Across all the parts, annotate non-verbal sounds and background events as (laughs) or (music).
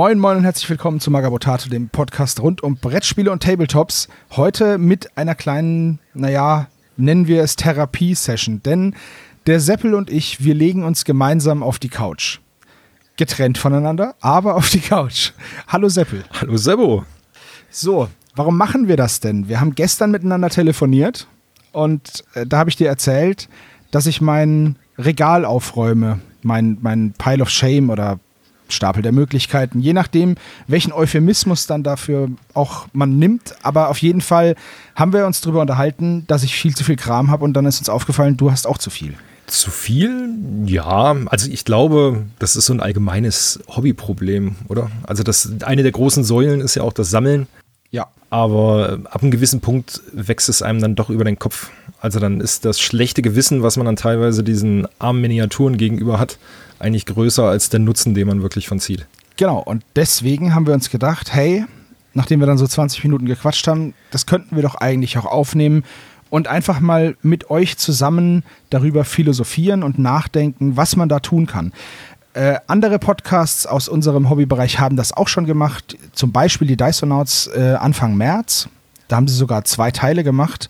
Moin Moin und herzlich willkommen zu Magabotato, dem Podcast rund um Brettspiele und Tabletops. Heute mit einer kleinen, naja, nennen wir es Therapie-Session, denn der Seppel und ich, wir legen uns gemeinsam auf die Couch. Getrennt voneinander, aber auf die Couch. Hallo Seppel. Hallo Sebo. So, warum machen wir das denn? Wir haben gestern miteinander telefoniert und äh, da habe ich dir erzählt, dass ich mein Regal aufräume, mein, mein Pile of Shame oder Stapel der Möglichkeiten, je nachdem, welchen Euphemismus dann dafür auch man nimmt. Aber auf jeden Fall haben wir uns darüber unterhalten, dass ich viel zu viel Kram habe und dann ist uns aufgefallen, du hast auch zu viel. Zu viel? Ja, also ich glaube, das ist so ein allgemeines Hobbyproblem, oder? Also das eine der großen Säulen ist ja auch das Sammeln. Ja. Aber ab einem gewissen Punkt wächst es einem dann doch über den Kopf. Also dann ist das schlechte Gewissen, was man dann teilweise diesen armen Miniaturen gegenüber hat, eigentlich größer als der Nutzen, den man wirklich von zieht. Genau, und deswegen haben wir uns gedacht, hey, nachdem wir dann so 20 Minuten gequatscht haben, das könnten wir doch eigentlich auch aufnehmen und einfach mal mit euch zusammen darüber philosophieren und nachdenken, was man da tun kann. Äh, andere Podcasts aus unserem Hobbybereich haben das auch schon gemacht, zum Beispiel die Dysonauts äh, Anfang März. Da haben sie sogar zwei Teile gemacht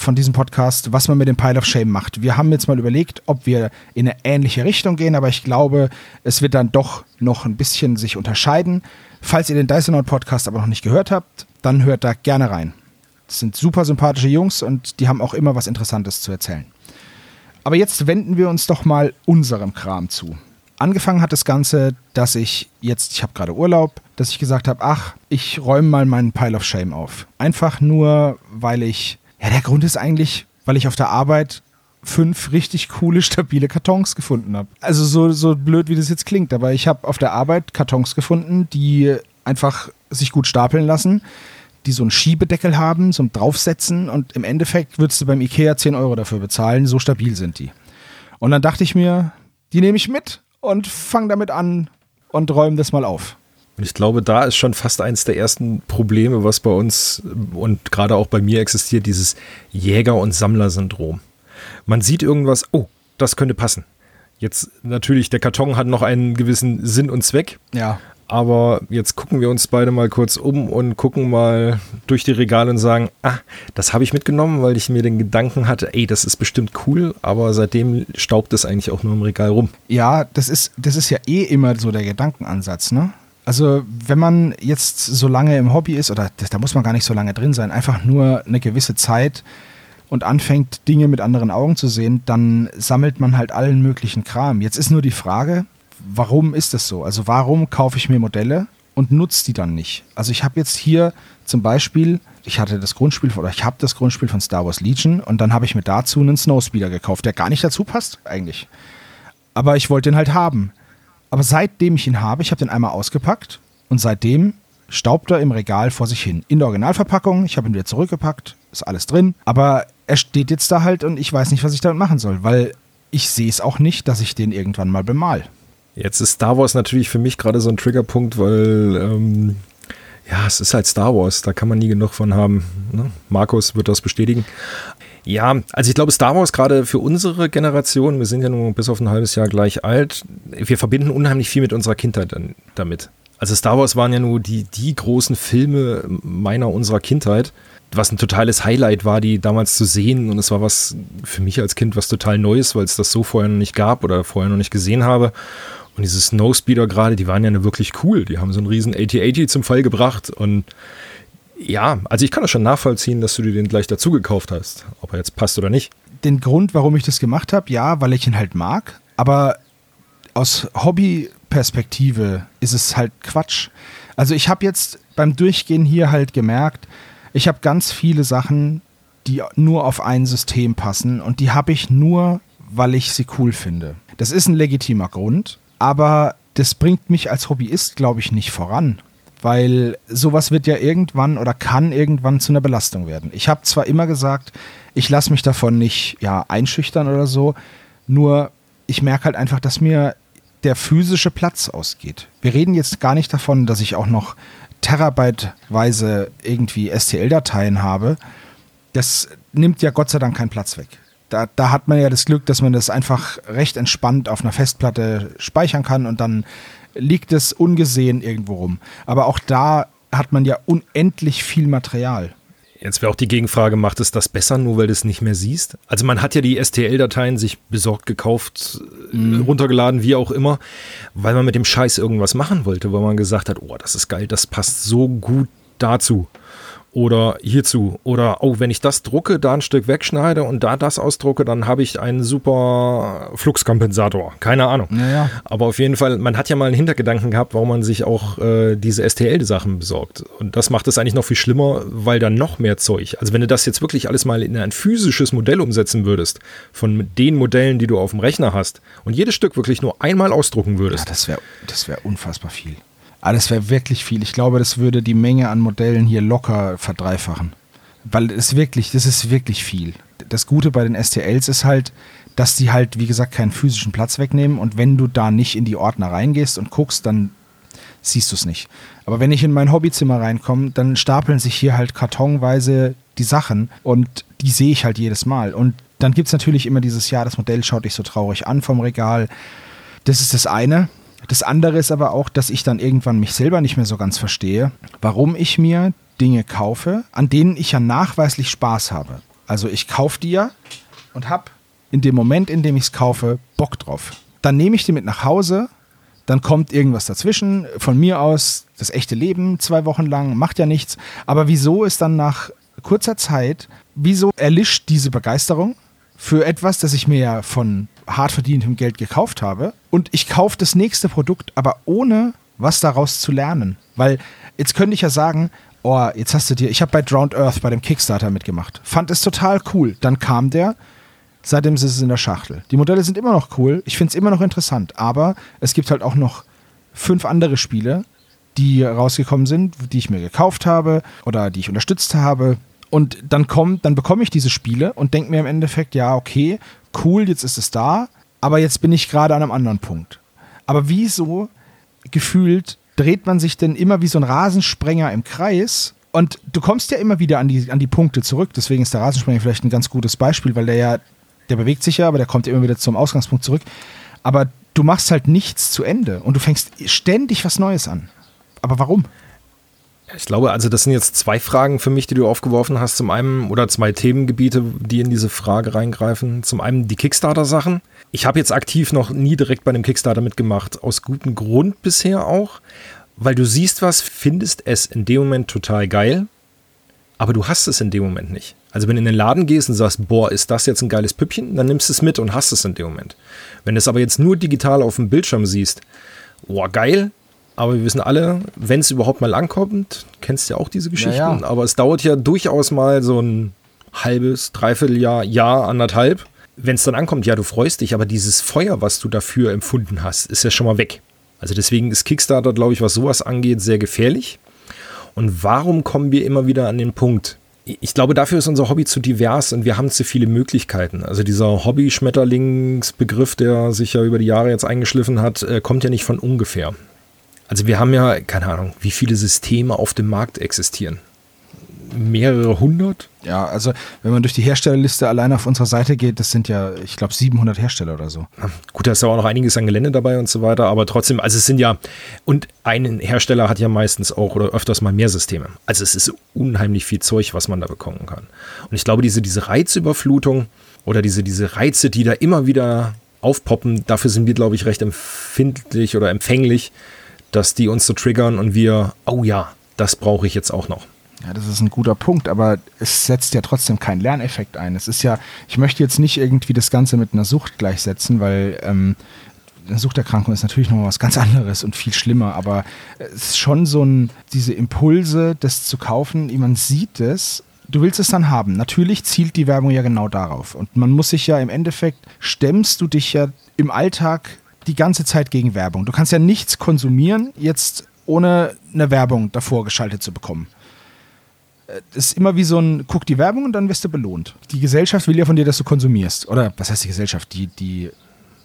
von diesem Podcast, was man mit dem Pile of Shame macht. Wir haben jetzt mal überlegt, ob wir in eine ähnliche Richtung gehen, aber ich glaube, es wird dann doch noch ein bisschen sich unterscheiden. Falls ihr den Dysonaut Podcast aber noch nicht gehört habt, dann hört da gerne rein. Das sind super sympathische Jungs und die haben auch immer was Interessantes zu erzählen. Aber jetzt wenden wir uns doch mal unserem Kram zu. Angefangen hat das Ganze, dass ich jetzt, ich habe gerade Urlaub, dass ich gesagt habe, ach, ich räume mal meinen Pile of Shame auf. Einfach nur, weil ich ja, der Grund ist eigentlich, weil ich auf der Arbeit fünf richtig coole, stabile Kartons gefunden habe. Also so, so blöd, wie das jetzt klingt, aber ich habe auf der Arbeit Kartons gefunden, die einfach sich gut stapeln lassen, die so einen Schiebedeckel haben, ein Draufsetzen und im Endeffekt würdest du beim Ikea 10 Euro dafür bezahlen, so stabil sind die. Und dann dachte ich mir, die nehme ich mit und fange damit an und räume das mal auf. Und ich glaube, da ist schon fast eins der ersten Probleme, was bei uns und gerade auch bei mir existiert, dieses Jäger- und Sammler-Syndrom. Man sieht irgendwas, oh, das könnte passen. Jetzt natürlich, der Karton hat noch einen gewissen Sinn und Zweck. Ja. Aber jetzt gucken wir uns beide mal kurz um und gucken mal durch die Regale und sagen, ah, das habe ich mitgenommen, weil ich mir den Gedanken hatte, ey, das ist bestimmt cool, aber seitdem staubt es eigentlich auch nur im Regal rum. Ja, das ist, das ist ja eh immer so der Gedankenansatz, ne? Also wenn man jetzt so lange im Hobby ist, oder da muss man gar nicht so lange drin sein, einfach nur eine gewisse Zeit und anfängt, Dinge mit anderen Augen zu sehen, dann sammelt man halt allen möglichen Kram. Jetzt ist nur die Frage, warum ist das so? Also warum kaufe ich mir Modelle und nutze die dann nicht? Also ich habe jetzt hier zum Beispiel, ich hatte das Grundspiel oder ich habe das Grundspiel von Star Wars Legion und dann habe ich mir dazu einen Snowspeeder gekauft, der gar nicht dazu passt eigentlich. Aber ich wollte den halt haben. Aber seitdem ich ihn habe, ich habe den einmal ausgepackt und seitdem staubt er im Regal vor sich hin. In der Originalverpackung, ich habe ihn wieder zurückgepackt, ist alles drin. Aber er steht jetzt da halt und ich weiß nicht, was ich damit machen soll, weil ich sehe es auch nicht, dass ich den irgendwann mal bemal. Jetzt ist Star Wars natürlich für mich gerade so ein Triggerpunkt, weil ähm, ja, es ist halt Star Wars, da kann man nie genug von haben. Ne? Markus wird das bestätigen. Ja, also ich glaube, Star Wars gerade für unsere Generation, wir sind ja nur bis auf ein halbes Jahr gleich alt, wir verbinden unheimlich viel mit unserer Kindheit damit. Also Star Wars waren ja nur die, die großen Filme meiner, unserer Kindheit, was ein totales Highlight war, die damals zu sehen. Und es war was für mich als Kind was total Neues, weil es das so vorher noch nicht gab oder vorher noch nicht gesehen habe. Und diese Snowspeeder gerade, die waren ja wirklich cool. Die haben so einen riesen AT-80 zum Fall gebracht und ja, also ich kann das schon nachvollziehen, dass du dir den gleich dazu gekauft hast, ob er jetzt passt oder nicht. Den Grund, warum ich das gemacht habe, ja, weil ich ihn halt mag, aber aus Hobbyperspektive ist es halt Quatsch. Also ich habe jetzt beim Durchgehen hier halt gemerkt, ich habe ganz viele Sachen, die nur auf ein System passen und die habe ich nur, weil ich sie cool finde. Das ist ein legitimer Grund, aber das bringt mich als Hobbyist, glaube ich, nicht voran weil sowas wird ja irgendwann oder kann irgendwann zu einer Belastung werden. Ich habe zwar immer gesagt, ich lasse mich davon nicht ja, einschüchtern oder so, nur ich merke halt einfach, dass mir der physische Platz ausgeht. Wir reden jetzt gar nicht davon, dass ich auch noch terabyteweise irgendwie STL-Dateien habe. Das nimmt ja Gott sei Dank keinen Platz weg. Da, da, hat man ja das Glück, dass man das einfach recht entspannt auf einer Festplatte speichern kann und dann liegt es ungesehen irgendwo rum. Aber auch da hat man ja unendlich viel Material. Jetzt wäre auch die Gegenfrage, macht es das besser, nur weil du es nicht mehr siehst? Also man hat ja die STL-Dateien sich besorgt, gekauft, mhm. runtergeladen, wie auch immer, weil man mit dem Scheiß irgendwas machen wollte, weil man gesagt hat, oh, das ist geil, das passt so gut dazu oder hierzu. Oder, oh, wenn ich das drucke, da ein Stück wegschneide und da das ausdrucke, dann habe ich einen super Fluxkompensator. Keine Ahnung. Ja, Aber auf jeden Fall, man hat ja mal einen Hintergedanken gehabt, warum man sich auch äh, diese STL-Sachen besorgt. Und das macht es eigentlich noch viel schlimmer, weil dann noch mehr Zeug. Also wenn du das jetzt wirklich alles mal in ein physisches Modell umsetzen würdest, von den Modellen, die du auf dem Rechner hast, und jedes Stück wirklich nur einmal ausdrucken würdest. Ja, das wäre das wär unfassbar viel. Aber das wäre wirklich viel. Ich glaube, das würde die Menge an Modellen hier locker verdreifachen. Weil es wirklich, das ist wirklich viel. Das Gute bei den STLs ist halt, dass die halt, wie gesagt, keinen physischen Platz wegnehmen und wenn du da nicht in die Ordner reingehst und guckst, dann siehst du es nicht. Aber wenn ich in mein Hobbyzimmer reinkomme, dann stapeln sich hier halt kartonweise die Sachen und die sehe ich halt jedes Mal. Und dann gibt es natürlich immer dieses, ja, das Modell schaut dich so traurig an vom Regal. Das ist das eine. Das andere ist aber auch, dass ich dann irgendwann mich selber nicht mehr so ganz verstehe, warum ich mir Dinge kaufe, an denen ich ja nachweislich Spaß habe. Also ich kaufe die ja und habe in dem Moment, in dem ich es kaufe, Bock drauf. Dann nehme ich die mit nach Hause, dann kommt irgendwas dazwischen. Von mir aus das echte Leben zwei Wochen lang, macht ja nichts. Aber wieso ist dann nach kurzer Zeit, wieso erlischt diese Begeisterung für etwas, das ich mir ja von hart verdientem Geld gekauft habe und ich kaufe das nächste Produkt, aber ohne was daraus zu lernen. Weil jetzt könnte ich ja sagen, oh, jetzt hast du dir, ich habe bei Drowned Earth bei dem Kickstarter mitgemacht, fand es total cool. Dann kam der, seitdem ist es in der Schachtel. Die Modelle sind immer noch cool, ich finde es immer noch interessant, aber es gibt halt auch noch fünf andere Spiele, die rausgekommen sind, die ich mir gekauft habe oder die ich unterstützt habe. Und dann kommt, dann bekomme ich diese Spiele und denke mir im Endeffekt, ja, okay, cool, jetzt ist es da, aber jetzt bin ich gerade an einem anderen Punkt. Aber wieso gefühlt dreht man sich denn immer wie so ein Rasensprenger im Kreis? Und du kommst ja immer wieder an die, an die Punkte zurück. Deswegen ist der Rasensprenger vielleicht ein ganz gutes Beispiel, weil der ja, der bewegt sich ja, aber der kommt immer wieder zum Ausgangspunkt zurück. Aber du machst halt nichts zu Ende und du fängst ständig was Neues an. Aber warum? Ich glaube, also das sind jetzt zwei Fragen für mich, die du aufgeworfen hast. Zum einen oder zwei Themengebiete, die in diese Frage reingreifen. Zum einen die Kickstarter-Sachen. Ich habe jetzt aktiv noch nie direkt bei einem Kickstarter mitgemacht, aus gutem Grund bisher auch, weil du siehst was, findest es in dem Moment total geil, aber du hast es in dem Moment nicht. Also wenn du in den Laden gehst und sagst, boah, ist das jetzt ein geiles Püppchen, dann nimmst du es mit und hast es in dem Moment. Wenn du es aber jetzt nur digital auf dem Bildschirm siehst, boah, geil, aber wir wissen alle, wenn es überhaupt mal ankommt, kennst ja auch diese Geschichten, ja, ja. aber es dauert ja durchaus mal so ein halbes, dreiviertel Jahr, Jahr, anderthalb. Wenn es dann ankommt, ja, du freust dich, aber dieses Feuer, was du dafür empfunden hast, ist ja schon mal weg. Also deswegen ist Kickstarter, glaube ich, was sowas angeht, sehr gefährlich. Und warum kommen wir immer wieder an den Punkt? Ich glaube, dafür ist unser Hobby zu divers und wir haben zu viele Möglichkeiten. Also dieser Hobby-Schmetterlingsbegriff, der sich ja über die Jahre jetzt eingeschliffen hat, äh, kommt ja nicht von ungefähr. Also wir haben ja, keine Ahnung, wie viele Systeme auf dem Markt existieren. Mehrere hundert? Ja, also wenn man durch die Herstellerliste allein auf unserer Seite geht, das sind ja, ich glaube, 700 Hersteller oder so. Gut, da ist ja auch noch einiges an Gelände dabei und so weiter, aber trotzdem, also es sind ja, und ein Hersteller hat ja meistens auch oder öfters mal mehr Systeme. Also es ist unheimlich viel Zeug, was man da bekommen kann. Und ich glaube, diese, diese Reizüberflutung oder diese, diese Reize, die da immer wieder aufpoppen, dafür sind wir, glaube ich, recht empfindlich oder empfänglich dass die uns so triggern und wir, oh ja, das brauche ich jetzt auch noch. Ja, das ist ein guter Punkt, aber es setzt ja trotzdem keinen Lerneffekt ein. Es ist ja, ich möchte jetzt nicht irgendwie das Ganze mit einer Sucht gleichsetzen, weil ähm, eine Suchterkrankung ist natürlich noch was ganz anderes und viel schlimmer, aber es ist schon so ein, diese Impulse, das zu kaufen, man sieht es, du willst es dann haben. Natürlich zielt die Werbung ja genau darauf. Und man muss sich ja im Endeffekt, stemmst du dich ja im Alltag die ganze Zeit gegen Werbung. Du kannst ja nichts konsumieren, jetzt ohne eine Werbung davor geschaltet zu bekommen. Das äh, ist immer wie so ein, guck die Werbung und dann wirst du belohnt. Die Gesellschaft will ja von dir, dass du konsumierst. Oder was heißt die Gesellschaft? Die, die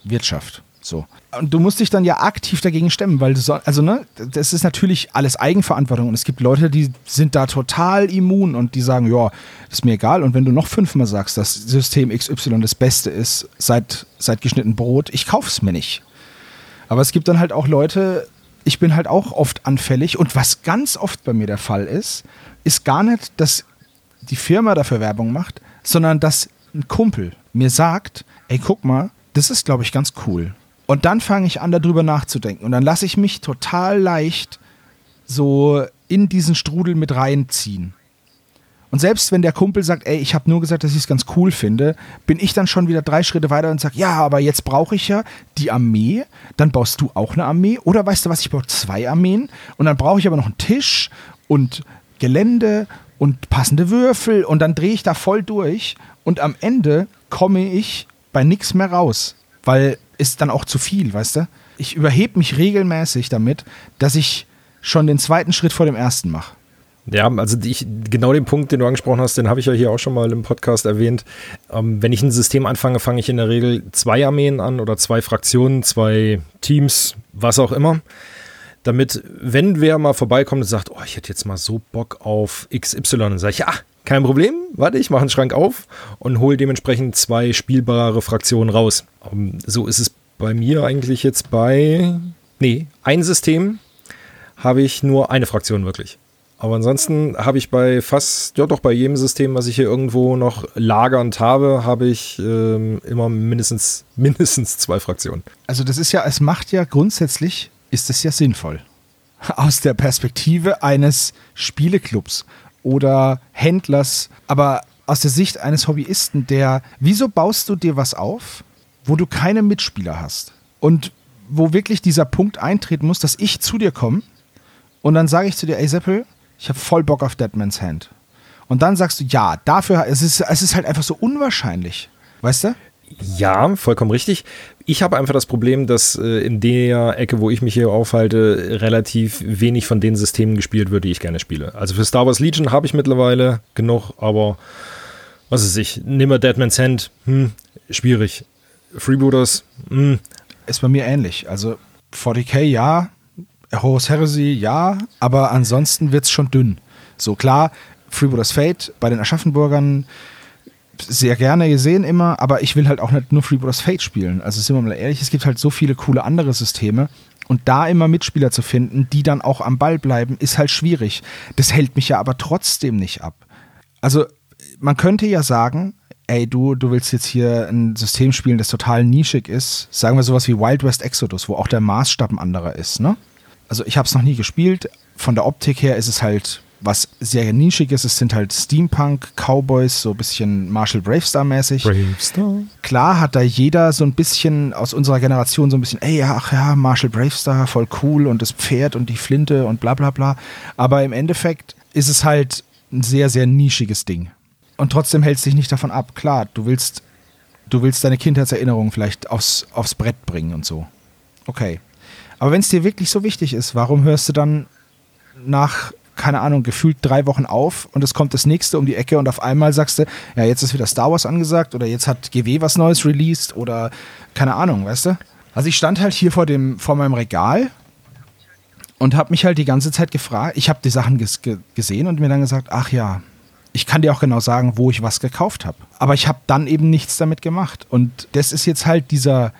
Wirtschaft. So. Und du musst dich dann ja aktiv dagegen stemmen, weil du so, also ne, das ist natürlich alles Eigenverantwortung und es gibt Leute, die sind da total immun und die sagen, ja, ist mir egal. Und wenn du noch fünfmal sagst, dass System XY das Beste ist seit, seit geschnitten Brot, ich kauf's mir nicht. Aber es gibt dann halt auch Leute, ich bin halt auch oft anfällig und was ganz oft bei mir der Fall ist, ist gar nicht, dass die Firma dafür Werbung macht, sondern dass ein Kumpel mir sagt, ey, guck mal, das ist, glaube ich, ganz cool. Und dann fange ich an, darüber nachzudenken. Und dann lasse ich mich total leicht so in diesen Strudel mit reinziehen. Und selbst wenn der Kumpel sagt, ey, ich habe nur gesagt, dass ich es ganz cool finde, bin ich dann schon wieder drei Schritte weiter und sage, ja, aber jetzt brauche ich ja die Armee, dann baust du auch eine Armee oder weißt du was, ich brauche zwei Armeen und dann brauche ich aber noch einen Tisch und Gelände und passende Würfel und dann drehe ich da voll durch und am Ende komme ich bei nichts mehr raus, weil ist dann auch zu viel, weißt du? Ich überhebe mich regelmäßig damit, dass ich schon den zweiten Schritt vor dem ersten mache. Ja, also ich, genau den Punkt, den du angesprochen hast, den habe ich ja hier auch schon mal im Podcast erwähnt. Ähm, wenn ich ein System anfange, fange ich in der Regel zwei Armeen an oder zwei Fraktionen, zwei Teams, was auch immer damit, wenn wer mal vorbeikommt und sagt, oh, ich hätte jetzt mal so Bock auf XY, dann sage ich, ja, kein Problem, warte, ich mache einen Schrank auf und hole dementsprechend zwei spielbare Fraktionen raus. Um, ähm, so ist es bei mir eigentlich jetzt bei, nee, ein System habe ich nur eine Fraktion wirklich. Aber ansonsten habe ich bei fast, ja doch bei jedem System, was ich hier irgendwo noch lagernd habe, habe ich ähm, immer mindestens, (laughs) mindestens zwei Fraktionen. Also das ist ja, es macht ja grundsätzlich ist es ja sinnvoll. Aus der Perspektive eines Spieleclubs oder Händlers, aber aus der Sicht eines Hobbyisten, der, wieso baust du dir was auf, wo du keine Mitspieler hast? Und wo wirklich dieser Punkt eintreten muss, dass ich zu dir komme und dann sage ich zu dir, ey Seppel, ich habe voll Bock auf Deadman's Hand. Und dann sagst du, ja, dafür, es ist, es ist halt einfach so unwahrscheinlich. Weißt du? Ja, vollkommen richtig. Ich habe einfach das Problem, dass äh, in der Ecke, wo ich mich hier aufhalte, relativ wenig von den Systemen gespielt wird, die ich gerne spiele. Also für Star Wars Legion habe ich mittlerweile genug, aber was ist ich, nimmer Deadman's Hand, hm, schwierig. Freebooters, hm. Ist bei mir ähnlich. Also 40k ja, Horus Heresy ja, aber ansonsten wird es schon dünn. So klar, Freebooters Fate bei den Aschaffenburgern sehr gerne gesehen immer, aber ich will halt auch nicht nur Freebooters Fate spielen. Also sind wir mal ehrlich, es gibt halt so viele coole andere Systeme und da immer Mitspieler zu finden, die dann auch am Ball bleiben, ist halt schwierig. Das hält mich ja aber trotzdem nicht ab. Also man könnte ja sagen, ey du, du willst jetzt hier ein System spielen, das total nischig ist. Sagen wir sowas wie Wild West Exodus, wo auch der Maßstab ein anderer ist, ne? Also ich habe es noch nie gespielt. Von der Optik her ist es halt was sehr nischiges ist, sind halt Steampunk, Cowboys, so ein bisschen Marshall Bravestar-mäßig. Bravestar. Klar hat da jeder so ein bisschen aus unserer Generation so ein bisschen, ey, ach ja, Marshall Bravestar, voll cool und das Pferd und die Flinte und bla bla bla. Aber im Endeffekt ist es halt ein sehr, sehr nischiges Ding. Und trotzdem hält es dich nicht davon ab. Klar, du willst, du willst deine Kindheitserinnerungen vielleicht aufs, aufs Brett bringen und so. Okay. Aber wenn es dir wirklich so wichtig ist, warum hörst du dann nach keine Ahnung, gefühlt drei Wochen auf und es kommt das nächste um die Ecke und auf einmal sagst du, ja, jetzt ist wieder Star Wars angesagt oder jetzt hat GW was Neues released oder keine Ahnung, weißt du? Also ich stand halt hier vor, dem, vor meinem Regal und habe mich halt die ganze Zeit gefragt, ich habe die Sachen ges gesehen und mir dann gesagt, ach ja, ich kann dir auch genau sagen, wo ich was gekauft habe. Aber ich habe dann eben nichts damit gemacht. Und das ist jetzt halt dieser,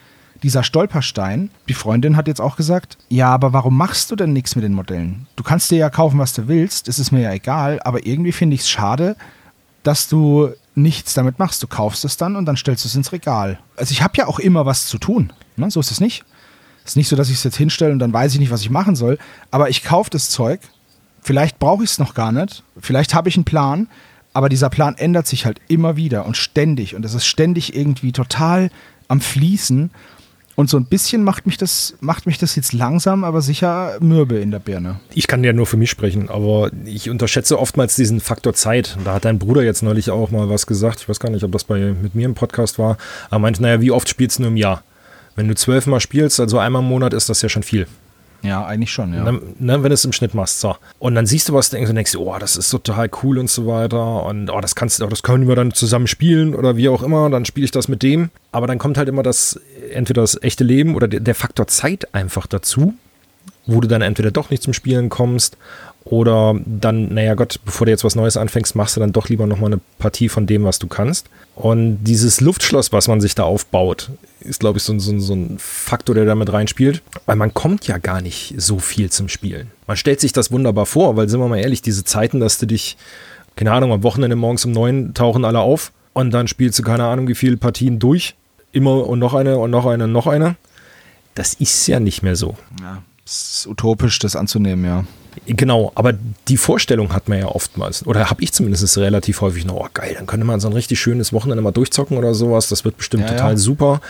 dieser Stolperstein, die Freundin hat jetzt auch gesagt, ja, aber warum machst du denn nichts mit den Modellen? Du kannst dir ja kaufen, was du willst, es ist mir ja egal, aber irgendwie finde ich es schade, dass du nichts damit machst. Du kaufst es dann und dann stellst du es ins Regal. Also ich habe ja auch immer was zu tun, ne? so ist es nicht. Es ist nicht so, dass ich es jetzt hinstelle und dann weiß ich nicht, was ich machen soll, aber ich kaufe das Zeug, vielleicht brauche ich es noch gar nicht, vielleicht habe ich einen Plan, aber dieser Plan ändert sich halt immer wieder und ständig und es ist ständig irgendwie total am Fließen und so ein bisschen macht mich das, macht mich das jetzt langsam, aber sicher mürbe in der Birne. Ich kann ja nur für mich sprechen, aber ich unterschätze oftmals diesen Faktor Zeit. Da hat dein Bruder jetzt neulich auch mal was gesagt. Ich weiß gar nicht, ob das bei mit mir im Podcast war. Er meinte, naja, wie oft spielst du nur im Jahr? Wenn du zwölfmal spielst, also einmal im Monat, ist das ja schon viel. Ja, eigentlich schon, ja. Ne, ne, wenn du es im Schnitt machst, so. Und dann siehst du was denkst und denkst, oh, das ist total cool und so weiter. Und oh, das kannst du, das können wir dann zusammen spielen oder wie auch immer. Dann spiele ich das mit dem. Aber dann kommt halt immer das, entweder das echte Leben oder der, der Faktor Zeit einfach dazu. wo du dann entweder doch nicht zum Spielen kommst oder dann, naja Gott, bevor du jetzt was Neues anfängst, machst du dann doch lieber nochmal eine Partie von dem, was du kannst. Und dieses Luftschloss, was man sich da aufbaut, ist, glaube ich, so, so, so ein Faktor, der da mit reinspielt. Weil man kommt ja gar nicht so viel zum Spielen. Man stellt sich das wunderbar vor, weil sind wir mal ehrlich, diese Zeiten, dass du dich, keine Ahnung, am Wochenende morgens um neun tauchen alle auf und dann spielst du keine Ahnung, wie viele Partien durch. Immer und noch eine und noch eine und noch eine. Das ist ja nicht mehr so. Ja, es ist utopisch, das anzunehmen, ja. Genau, aber die Vorstellung hat man ja oftmals, oder habe ich zumindest relativ häufig noch, oh geil, dann könnte man so ein richtig schönes Wochenende mal durchzocken oder sowas, das wird bestimmt ja, total ja. super.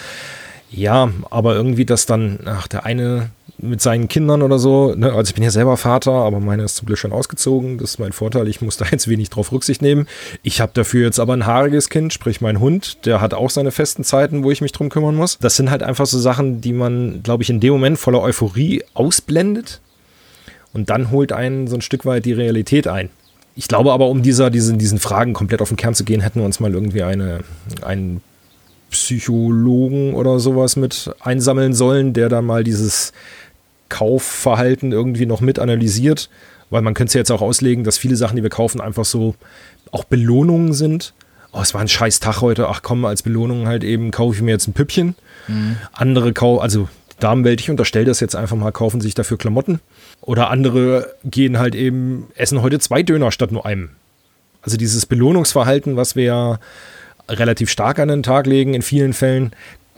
Ja, aber irgendwie, dass dann, ach, der eine mit seinen Kindern oder so, ne, also ich bin ja selber Vater, aber meine ist zum Glück schon ausgezogen, das ist mein Vorteil, ich muss da jetzt wenig drauf Rücksicht nehmen. Ich habe dafür jetzt aber ein haariges Kind, sprich mein Hund, der hat auch seine festen Zeiten, wo ich mich drum kümmern muss. Das sind halt einfach so Sachen, die man, glaube ich, in dem Moment voller Euphorie ausblendet und dann holt einen so ein Stück weit die Realität ein. Ich glaube aber, um dieser, diesen, diesen Fragen komplett auf den Kern zu gehen, hätten wir uns mal irgendwie eine, einen Psychologen oder sowas mit einsammeln sollen, der dann mal dieses Kaufverhalten irgendwie noch mit analysiert. Weil man könnte es ja jetzt auch auslegen, dass viele Sachen, die wir kaufen, einfach so auch Belohnungen sind. Oh, es war ein scheiß Tag heute. Ach komm, als Belohnung halt eben kaufe ich mir jetzt ein Püppchen. Mhm. Andere kaufen, also Damenwelt, ich unterstelle das jetzt einfach mal, kaufen sich dafür Klamotten. Oder andere gehen halt eben, essen heute zwei Döner statt nur einem. Also dieses Belohnungsverhalten, was wir relativ stark an den Tag legen in vielen Fällen,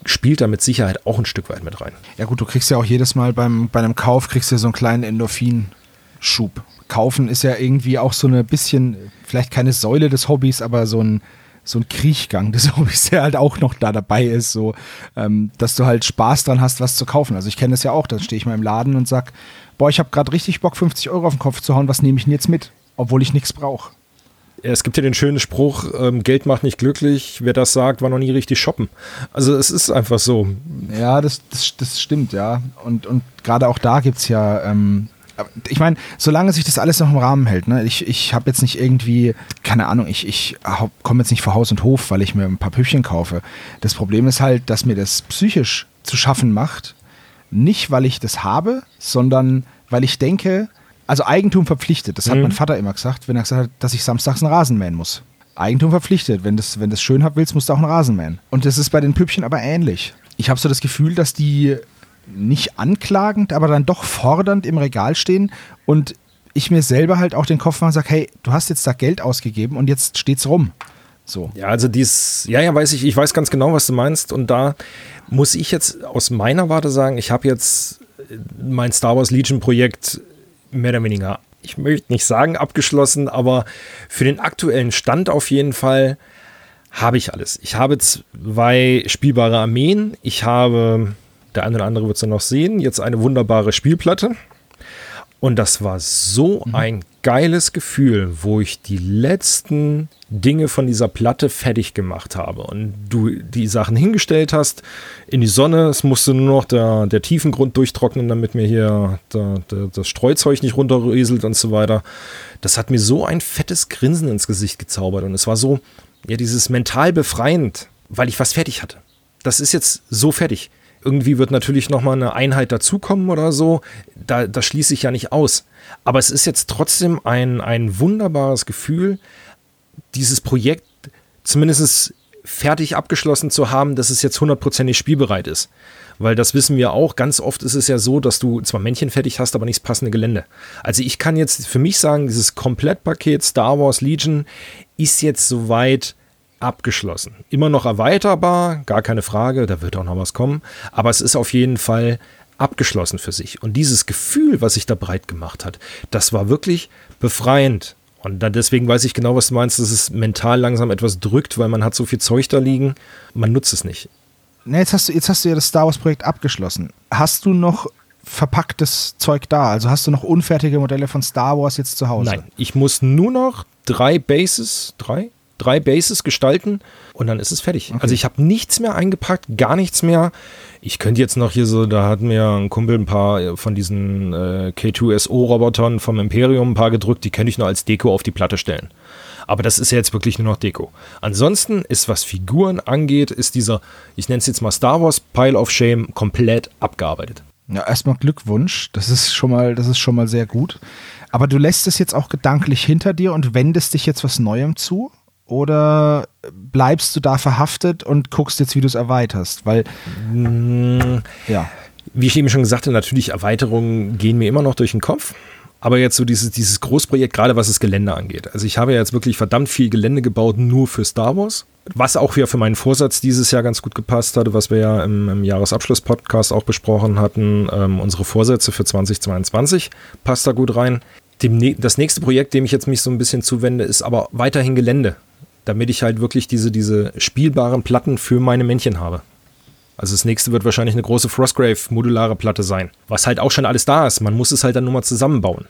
spielt da mit Sicherheit auch ein Stück weit mit rein. Ja gut, du kriegst ja auch jedes Mal beim, bei einem Kauf, kriegst du ja so einen kleinen Endorphinschub. Kaufen ist ja irgendwie auch so eine bisschen, vielleicht keine Säule des Hobbys, aber so ein so ein Kriechgang des Hobbys, der halt auch noch da dabei ist, so, ähm, dass du halt Spaß dran hast, was zu kaufen. Also ich kenne das ja auch, dann stehe ich mal im Laden und sag, boah, ich habe gerade richtig Bock, 50 Euro auf den Kopf zu hauen, was nehme ich denn jetzt mit? Obwohl ich nichts brauche. Es gibt ja den schönen Spruch, ähm, Geld macht nicht glücklich, wer das sagt, war noch nie richtig shoppen. Also es ist einfach so. Ja, das, das, das stimmt, ja. Und, und gerade auch da gibt es ja ähm, ich meine, solange sich das alles noch im Rahmen hält, ne? ich, ich habe jetzt nicht irgendwie, keine Ahnung, ich, ich komme jetzt nicht vor Haus und Hof, weil ich mir ein paar Püppchen kaufe. Das Problem ist halt, dass mir das psychisch zu schaffen macht, nicht weil ich das habe, sondern weil ich denke, also Eigentum verpflichtet, das hat mhm. mein Vater immer gesagt, wenn er gesagt hat, dass ich samstags einen Rasen mähen muss. Eigentum verpflichtet, wenn du es wenn das schön haben willst, musst du auch einen Rasen mähen. Und das ist bei den Püppchen aber ähnlich. Ich habe so das Gefühl, dass die nicht anklagend, aber dann doch fordernd im Regal stehen und ich mir selber halt auch den Kopf mache und sage, hey, du hast jetzt da Geld ausgegeben und jetzt steht's rum. So. Ja, also dies, ja, ja, weiß ich, ich weiß ganz genau, was du meinst. Und da muss ich jetzt aus meiner Warte sagen, ich habe jetzt mein Star Wars Legion Projekt mehr oder weniger, ich möchte nicht sagen abgeschlossen, aber für den aktuellen Stand auf jeden Fall habe ich alles. Ich habe zwei spielbare Armeen, ich habe der eine oder andere wird es dann noch sehen. Jetzt eine wunderbare Spielplatte. Und das war so mhm. ein geiles Gefühl, wo ich die letzten Dinge von dieser Platte fertig gemacht habe und du die Sachen hingestellt hast in die Sonne. Es musste nur noch der, der Tiefengrund durchtrocknen, damit mir hier der, der, das Streuzeug nicht runterrieselt und so weiter. Das hat mir so ein fettes Grinsen ins Gesicht gezaubert und es war so, ja, dieses mental befreiend, weil ich was fertig hatte. Das ist jetzt so fertig. Irgendwie wird natürlich nochmal eine Einheit dazukommen oder so. Da, das schließe ich ja nicht aus. Aber es ist jetzt trotzdem ein, ein wunderbares Gefühl, dieses Projekt zumindest fertig abgeschlossen zu haben, dass es jetzt hundertprozentig spielbereit ist. Weil das wissen wir auch, ganz oft ist es ja so, dass du zwar Männchen fertig hast, aber nicht das passende Gelände. Also ich kann jetzt für mich sagen, dieses Komplettpaket Star Wars Legion ist jetzt soweit abgeschlossen. Immer noch erweiterbar, gar keine Frage, da wird auch noch was kommen, aber es ist auf jeden Fall abgeschlossen für sich. Und dieses Gefühl, was sich da breit gemacht hat, das war wirklich befreiend. Und dann deswegen weiß ich genau, was du meinst, dass es mental langsam etwas drückt, weil man hat so viel Zeug da liegen, man nutzt es nicht. Ne, jetzt hast du, jetzt hast du ja das Star Wars-Projekt abgeschlossen. Hast du noch verpacktes Zeug da? Also hast du noch unfertige Modelle von Star Wars jetzt zu Hause? Nein, ich muss nur noch drei Bases, drei? Drei Bases gestalten und dann ist es fertig. Okay. Also ich habe nichts mehr eingepackt, gar nichts mehr. Ich könnte jetzt noch hier so, da hat mir ein Kumpel ein paar von diesen äh, K2SO-Robotern vom Imperium ein paar gedrückt, die könnte ich nur als Deko auf die Platte stellen. Aber das ist ja jetzt wirklich nur noch Deko. Ansonsten ist, was Figuren angeht, ist dieser, ich nenne es jetzt mal Star Wars Pile of Shame komplett abgearbeitet. Ja, erstmal Glückwunsch. Das ist schon mal, das ist schon mal sehr gut. Aber du lässt es jetzt auch gedanklich hinter dir und wendest dich jetzt was Neuem zu? Oder bleibst du da verhaftet und guckst jetzt, wie du es erweiterst? Weil, mm, ja. Wie ich eben schon gesagt habe, natürlich Erweiterungen gehen mir immer noch durch den Kopf. Aber jetzt so dieses, dieses Großprojekt, gerade was das Gelände angeht. Also ich habe ja jetzt wirklich verdammt viel Gelände gebaut, nur für Star Wars. Was auch wieder für meinen Vorsatz dieses Jahr ganz gut gepasst hatte, was wir ja im, im Jahresabschluss-Podcast auch besprochen hatten. Ähm, unsere Vorsätze für 2022 passt da gut rein. Dem, das nächste Projekt, dem ich jetzt mich so ein bisschen zuwende, ist aber weiterhin Gelände. Damit ich halt wirklich diese, diese spielbaren Platten für meine Männchen habe. Also das nächste wird wahrscheinlich eine große Frostgrave modulare Platte sein. Was halt auch schon alles da ist. Man muss es halt dann nur mal zusammenbauen.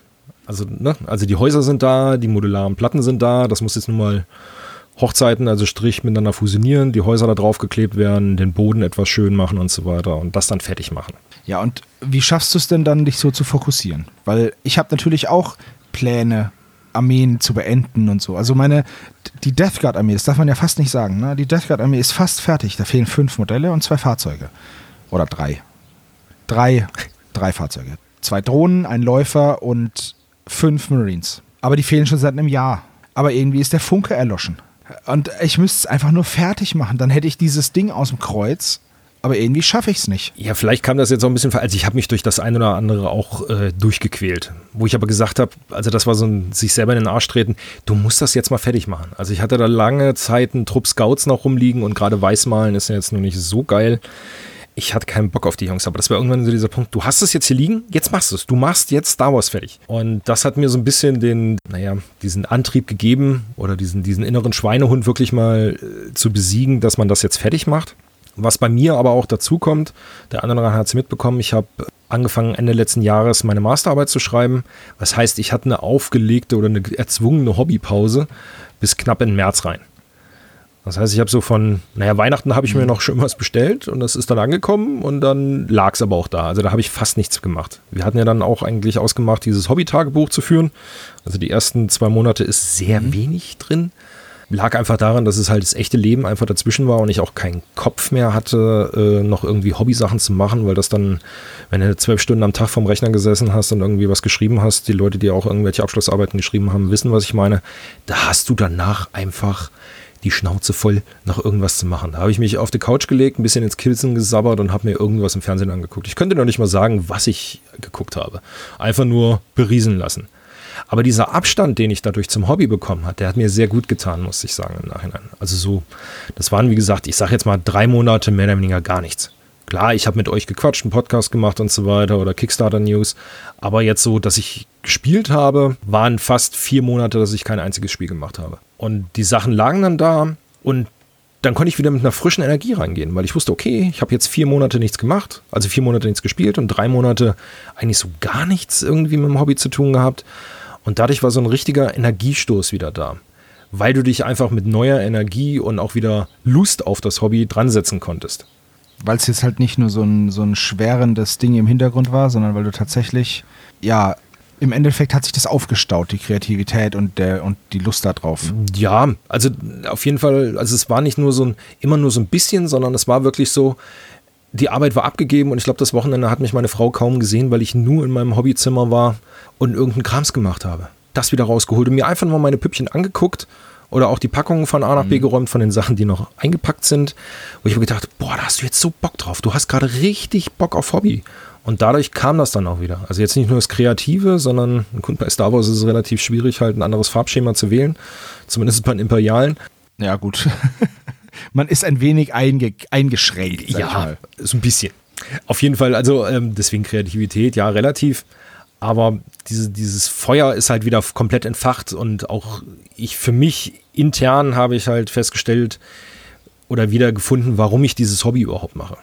Also, ne? also die Häuser sind da, die modularen Platten sind da. Das muss jetzt nun mal Hochzeiten, also Strich miteinander fusionieren, die Häuser da drauf geklebt werden, den Boden etwas schön machen und so weiter und das dann fertig machen. Ja, und wie schaffst du es denn dann, dich so zu fokussieren? Weil ich habe natürlich auch Pläne, Armeen zu beenden und so. Also meine, die Death Guard Armee, das darf man ja fast nicht sagen, ne? Die Death Guard Armee ist fast fertig. Da fehlen fünf Modelle und zwei Fahrzeuge. Oder drei. Drei, drei Fahrzeuge. Zwei Drohnen, ein Läufer und fünf Marines. Aber die fehlen schon seit einem Jahr. Aber irgendwie ist der Funke erloschen. Und ich müsste es einfach nur fertig machen. Dann hätte ich dieses Ding aus dem Kreuz aber irgendwie schaffe ich es nicht. Ja, vielleicht kam das jetzt auch ein bisschen, also ich habe mich durch das eine oder andere auch äh, durchgequält, wo ich aber gesagt habe, also das war so ein sich selber in den Arsch treten, du musst das jetzt mal fertig machen. Also ich hatte da lange Zeit einen Trupp Scouts noch rumliegen und gerade Weißmalen ist ja jetzt nur nicht so geil. Ich hatte keinen Bock auf die Jungs, aber das war irgendwann so dieser Punkt, du hast es jetzt hier liegen, jetzt machst du es. Du machst jetzt Star Wars fertig. Und das hat mir so ein bisschen den, naja, diesen Antrieb gegeben oder diesen, diesen inneren Schweinehund wirklich mal äh, zu besiegen, dass man das jetzt fertig macht. Was bei mir aber auch dazu kommt, der andere hat es mitbekommen, ich habe angefangen Ende letzten Jahres meine Masterarbeit zu schreiben. Was heißt, ich hatte eine aufgelegte oder eine erzwungene Hobbypause bis knapp in März rein. Das heißt, ich habe so von, naja, Weihnachten habe ich mir noch schon was bestellt und das ist dann angekommen und dann lag es aber auch da. Also da habe ich fast nichts gemacht. Wir hatten ja dann auch eigentlich ausgemacht, dieses Hobby-Tagebuch zu führen. Also die ersten zwei Monate ist sehr mhm. wenig drin. Lag einfach daran, dass es halt das echte Leben einfach dazwischen war und ich auch keinen Kopf mehr hatte, äh, noch irgendwie Hobbysachen zu machen, weil das dann, wenn du zwölf Stunden am Tag vorm Rechner gesessen hast und irgendwie was geschrieben hast, die Leute, die auch irgendwelche Abschlussarbeiten geschrieben haben, wissen, was ich meine, da hast du danach einfach die Schnauze voll, noch irgendwas zu machen. Da habe ich mich auf die Couch gelegt, ein bisschen ins Kilsen gesabbert und habe mir irgendwas im Fernsehen angeguckt. Ich könnte noch nicht mal sagen, was ich geguckt habe. Einfach nur beriesen lassen. Aber dieser Abstand, den ich dadurch zum Hobby bekommen habe, der hat mir sehr gut getan, muss ich sagen im Nachhinein. Also so, das waren wie gesagt, ich sage jetzt mal drei Monate mehr oder weniger gar nichts. Klar, ich habe mit euch gequatscht, einen Podcast gemacht und so weiter oder Kickstarter News. Aber jetzt so, dass ich gespielt habe, waren fast vier Monate, dass ich kein einziges Spiel gemacht habe. Und die Sachen lagen dann da und dann konnte ich wieder mit einer frischen Energie reingehen, weil ich wusste, okay, ich habe jetzt vier Monate nichts gemacht, also vier Monate nichts gespielt und drei Monate eigentlich so gar nichts irgendwie mit dem Hobby zu tun gehabt. Und dadurch war so ein richtiger Energiestoß wieder da, weil du dich einfach mit neuer Energie und auch wieder Lust auf das Hobby dran setzen konntest. Weil es jetzt halt nicht nur so ein, so ein schwerendes Ding im Hintergrund war, sondern weil du tatsächlich, ja, im Endeffekt hat sich das aufgestaut, die Kreativität und, der, und die Lust darauf. Ja, also auf jeden Fall, also es war nicht nur so ein, immer nur so ein bisschen, sondern es war wirklich so, die Arbeit war abgegeben und ich glaube, das Wochenende hat mich meine Frau kaum gesehen, weil ich nur in meinem Hobbyzimmer war und irgendeinen Krams gemacht habe. Das wieder rausgeholt und mir einfach mal meine Püppchen angeguckt oder auch die Packungen von A nach B mhm. geräumt von den Sachen, die noch eingepackt sind, wo ich mir gedacht, boah, da hast du jetzt so Bock drauf. Du hast gerade richtig Bock auf Hobby. Und dadurch kam das dann auch wieder. Also jetzt nicht nur das Kreative, sondern gut, bei Star Wars ist es relativ schwierig, halt ein anderes Farbschema zu wählen. Zumindest bei den Imperialen. Ja, gut. (laughs) Man ist ein wenig einge eingeschränkt. Ja, so ein bisschen. Auf jeden Fall, also ähm, deswegen Kreativität, ja, relativ. Aber diese, dieses Feuer ist halt wieder komplett entfacht und auch ich für mich intern habe ich halt festgestellt oder wieder gefunden, warum ich dieses Hobby überhaupt mache.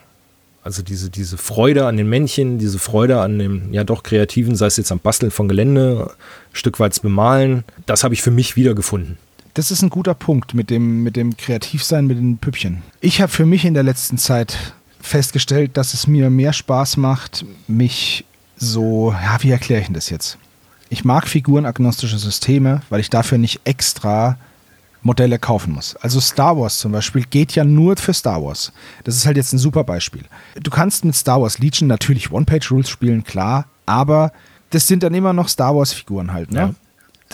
Also diese, diese Freude an den Männchen, diese Freude an dem, ja doch kreativen, sei es jetzt am Basteln von Gelände, Stückweit bemalen, das habe ich für mich wiedergefunden. Das ist ein guter Punkt mit dem, mit dem Kreativsein mit den Püppchen. Ich habe für mich in der letzten Zeit festgestellt, dass es mir mehr Spaß macht, mich so, ja, wie erkläre ich denn das jetzt? Ich mag figurenagnostische Systeme, weil ich dafür nicht extra Modelle kaufen muss. Also Star Wars zum Beispiel geht ja nur für Star Wars. Das ist halt jetzt ein super Beispiel. Du kannst mit Star Wars Legion natürlich One-Page-Rules spielen, klar, aber das sind dann immer noch Star Wars-Figuren halt, ne? Ja.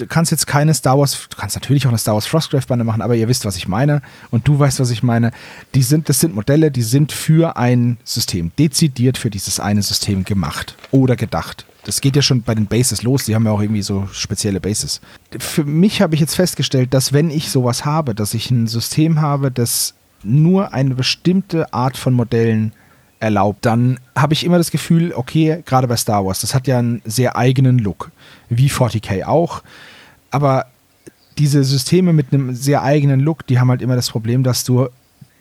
Du kannst jetzt keine Star Wars, du kannst natürlich auch eine Star Wars Frostgrave-Bande machen, aber ihr wisst, was ich meine und du weißt, was ich meine. Die sind, das sind Modelle, die sind für ein System, dezidiert für dieses eine System gemacht oder gedacht. Das geht ja schon bei den Bases los, die haben ja auch irgendwie so spezielle Bases. Für mich habe ich jetzt festgestellt, dass wenn ich sowas habe, dass ich ein System habe, das nur eine bestimmte Art von Modellen erlaubt, dann habe ich immer das Gefühl, okay, gerade bei Star Wars, das hat ja einen sehr eigenen Look, wie 40k auch, aber diese Systeme mit einem sehr eigenen Look, die haben halt immer das Problem, dass du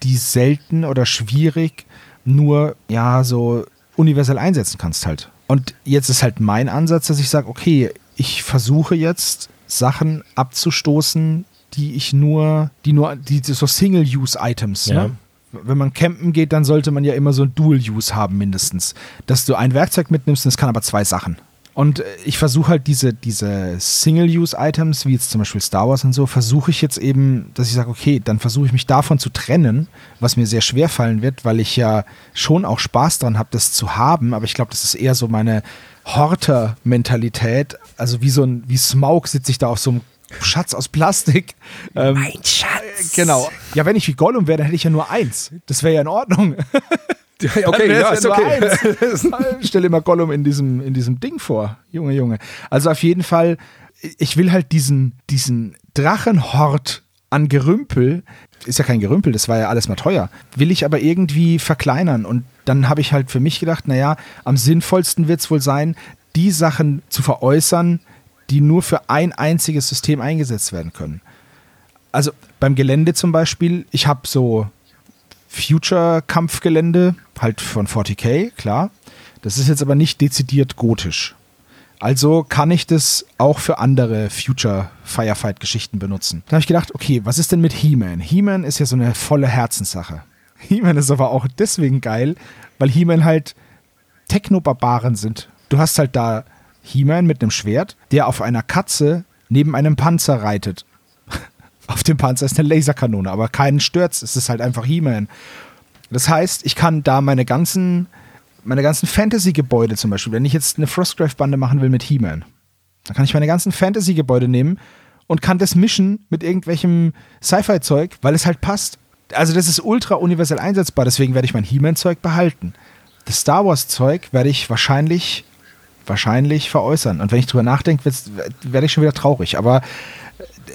die selten oder schwierig nur ja so universell einsetzen kannst halt. Und jetzt ist halt mein Ansatz, dass ich sage, okay, ich versuche jetzt Sachen abzustoßen, die ich nur, die nur, die so Single-Use-Items, ja. ne? Wenn man campen geht, dann sollte man ja immer so ein Dual-Use haben, mindestens. Dass du ein Werkzeug mitnimmst und es kann aber zwei Sachen. Und ich versuche halt diese, diese Single-Use-Items, wie jetzt zum Beispiel Star Wars und so, versuche ich jetzt eben, dass ich sage, okay, dann versuche ich mich davon zu trennen, was mir sehr schwer fallen wird, weil ich ja schon auch Spaß dran habe, das zu haben, aber ich glaube, das ist eher so meine Horter-Mentalität. Also wie so ein, wie Smaug sitze ich da auf so einem Schatz aus Plastik. Ähm, mein Schatz. Genau. Ja, wenn ich wie Gollum wäre, dann hätte ich ja nur eins. Das wäre ja in Ordnung. (laughs) Okay, ja, ist okay. (laughs) Stell dir mal Gollum in diesem, in diesem Ding vor. Junge, Junge. Also auf jeden Fall, ich will halt diesen, diesen Drachenhort an Gerümpel, ist ja kein Gerümpel, das war ja alles mal teuer, will ich aber irgendwie verkleinern. Und dann habe ich halt für mich gedacht, naja, am sinnvollsten wird es wohl sein, die Sachen zu veräußern, die nur für ein einziges System eingesetzt werden können. Also beim Gelände zum Beispiel, ich habe so Future-Kampfgelände, halt von 40k, klar. Das ist jetzt aber nicht dezidiert gotisch. Also kann ich das auch für andere Future Firefight-Geschichten benutzen. Da habe ich gedacht, okay, was ist denn mit He-Man? He-Man ist ja so eine volle Herzenssache. (laughs) He-Man ist aber auch deswegen geil, weil He-Man halt Technobarbaren sind. Du hast halt da He-Man mit einem Schwert, der auf einer Katze neben einem Panzer reitet. (laughs) Auf dem Panzer ist eine Laserkanone, aber keinen stört's. Es ist halt einfach He-Man. Das heißt, ich kann da meine ganzen, meine ganzen Fantasy-Gebäude zum Beispiel, wenn ich jetzt eine Frostgrave-Bande machen will mit He-Man, dann kann ich meine ganzen Fantasy-Gebäude nehmen und kann das mischen mit irgendwelchem Sci-Fi-Zeug, weil es halt passt. Also das ist ultra universell einsetzbar, deswegen werde ich mein He-Man-Zeug behalten. Das Star Wars-Zeug werde ich wahrscheinlich, wahrscheinlich veräußern. Und wenn ich drüber nachdenke, werde ich schon wieder traurig. Aber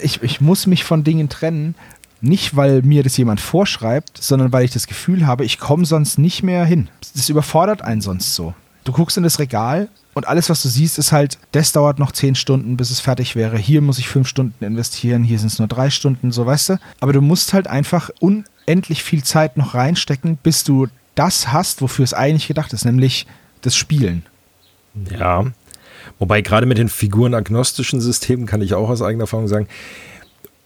ich, ich muss mich von Dingen trennen, nicht weil mir das jemand vorschreibt, sondern weil ich das Gefühl habe, ich komme sonst nicht mehr hin. Das überfordert einen sonst so. Du guckst in das Regal und alles, was du siehst, ist halt, das dauert noch zehn Stunden, bis es fertig wäre. Hier muss ich fünf Stunden investieren, hier sind es nur drei Stunden, so weißt du. Aber du musst halt einfach unendlich viel Zeit noch reinstecken, bis du das hast, wofür es eigentlich gedacht ist, nämlich das Spielen. Ja, Wobei gerade mit den figurenagnostischen Systemen kann ich auch aus eigener Erfahrung sagen,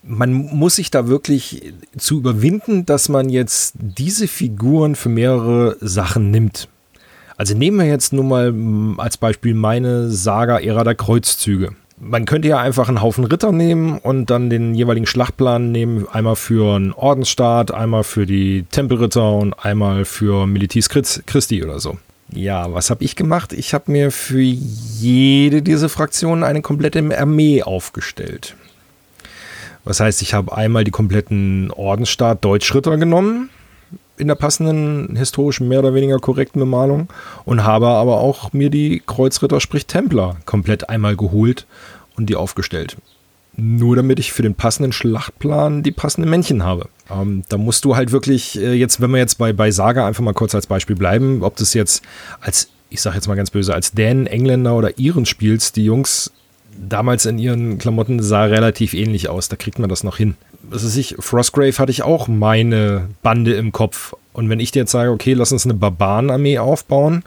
man muss sich da wirklich zu überwinden, dass man jetzt diese Figuren für mehrere Sachen nimmt. Also nehmen wir jetzt nur mal als Beispiel meine Saga-Ära der Kreuzzüge. Man könnte ja einfach einen Haufen Ritter nehmen und dann den jeweiligen Schlachtplan nehmen. Einmal für einen Ordensstaat, einmal für die Tempelritter und einmal für Militis Christi oder so. Ja, was habe ich gemacht? Ich habe mir für jede dieser Fraktionen eine komplette Armee aufgestellt. Das heißt, ich habe einmal die kompletten Ordensstaat Deutschritter genommen, in der passenden historischen, mehr oder weniger korrekten Bemalung, und habe aber auch mir die Kreuzritter, sprich Templer, komplett einmal geholt und die aufgestellt. Nur damit ich für den passenden Schlachtplan die passenden Männchen habe. Ähm, da musst du halt wirklich, äh, jetzt, wenn wir jetzt bei, bei Saga einfach mal kurz als Beispiel bleiben, ob das jetzt als, ich sag jetzt mal ganz böse, als Dänen, Engländer oder Iren spielst, die Jungs damals in ihren Klamotten sah relativ ähnlich aus. Da kriegt man das noch hin. Was ist ich, Frostgrave hatte ich auch meine Bande im Kopf. Und wenn ich dir jetzt sage, okay, lass uns eine Barbarenarmee aufbauen,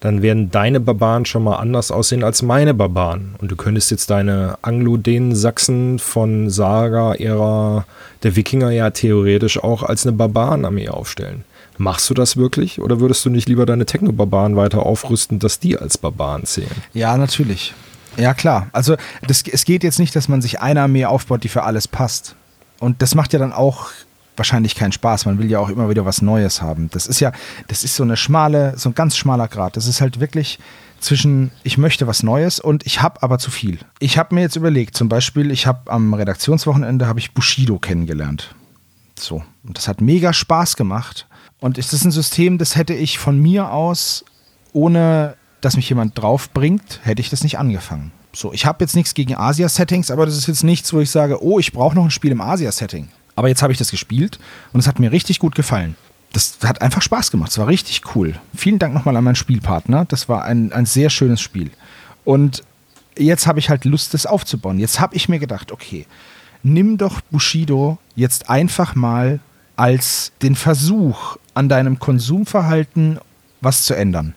dann werden deine Barbaren schon mal anders aussehen als meine Barbaren. Und du könntest jetzt deine Anglo-Dänen-Sachsen von Saga-Ära der Wikinger ja theoretisch auch als eine Barbarenarmee aufstellen. Machst du das wirklich oder würdest du nicht lieber deine Techno-Barbaren weiter aufrüsten, dass die als Barbaren zählen? Ja, natürlich. Ja, klar. Also das, es geht jetzt nicht, dass man sich eine Armee aufbaut, die für alles passt. Und das macht ja dann auch wahrscheinlich keinen Spaß. Man will ja auch immer wieder was Neues haben. Das ist ja, das ist so eine schmale, so ein ganz schmaler Grad. Das ist halt wirklich zwischen, ich möchte was Neues und ich habe aber zu viel. Ich habe mir jetzt überlegt, zum Beispiel, ich habe am Redaktionswochenende habe ich Bushido kennengelernt. So. Und das hat mega Spaß gemacht. Und ist das ein System, das hätte ich von mir aus, ohne dass mich jemand drauf bringt, hätte ich das nicht angefangen. So, ich habe jetzt nichts gegen Asia-Settings, aber das ist jetzt nichts, wo ich sage, oh, ich brauche noch ein Spiel im Asia-Setting. Aber jetzt habe ich das gespielt und es hat mir richtig gut gefallen. Das hat einfach Spaß gemacht. Es war richtig cool. Vielen Dank nochmal an meinen Spielpartner. Das war ein, ein sehr schönes Spiel. Und jetzt habe ich halt Lust, das aufzubauen. Jetzt habe ich mir gedacht, okay, nimm doch Bushido jetzt einfach mal als den Versuch an deinem Konsumverhalten was zu ändern.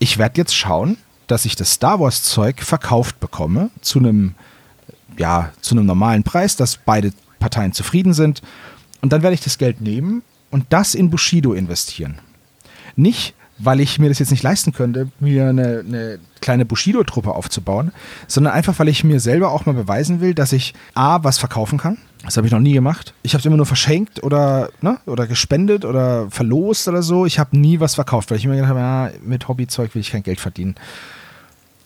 Ich werde jetzt schauen, dass ich das Star Wars Zeug verkauft bekomme zu einem ja, zu einem normalen Preis, dass beide Parteien zufrieden sind und dann werde ich das Geld nehmen und das in Bushido investieren. Nicht, weil ich mir das jetzt nicht leisten könnte, mir eine, eine kleine Bushido-Truppe aufzubauen, sondern einfach, weil ich mir selber auch mal beweisen will, dass ich A, was verkaufen kann. Das habe ich noch nie gemacht. Ich habe es immer nur verschenkt oder, ne, oder gespendet oder verlost oder so. Ich habe nie was verkauft, weil ich immer gedacht habe, ja, mit Hobbyzeug will ich kein Geld verdienen.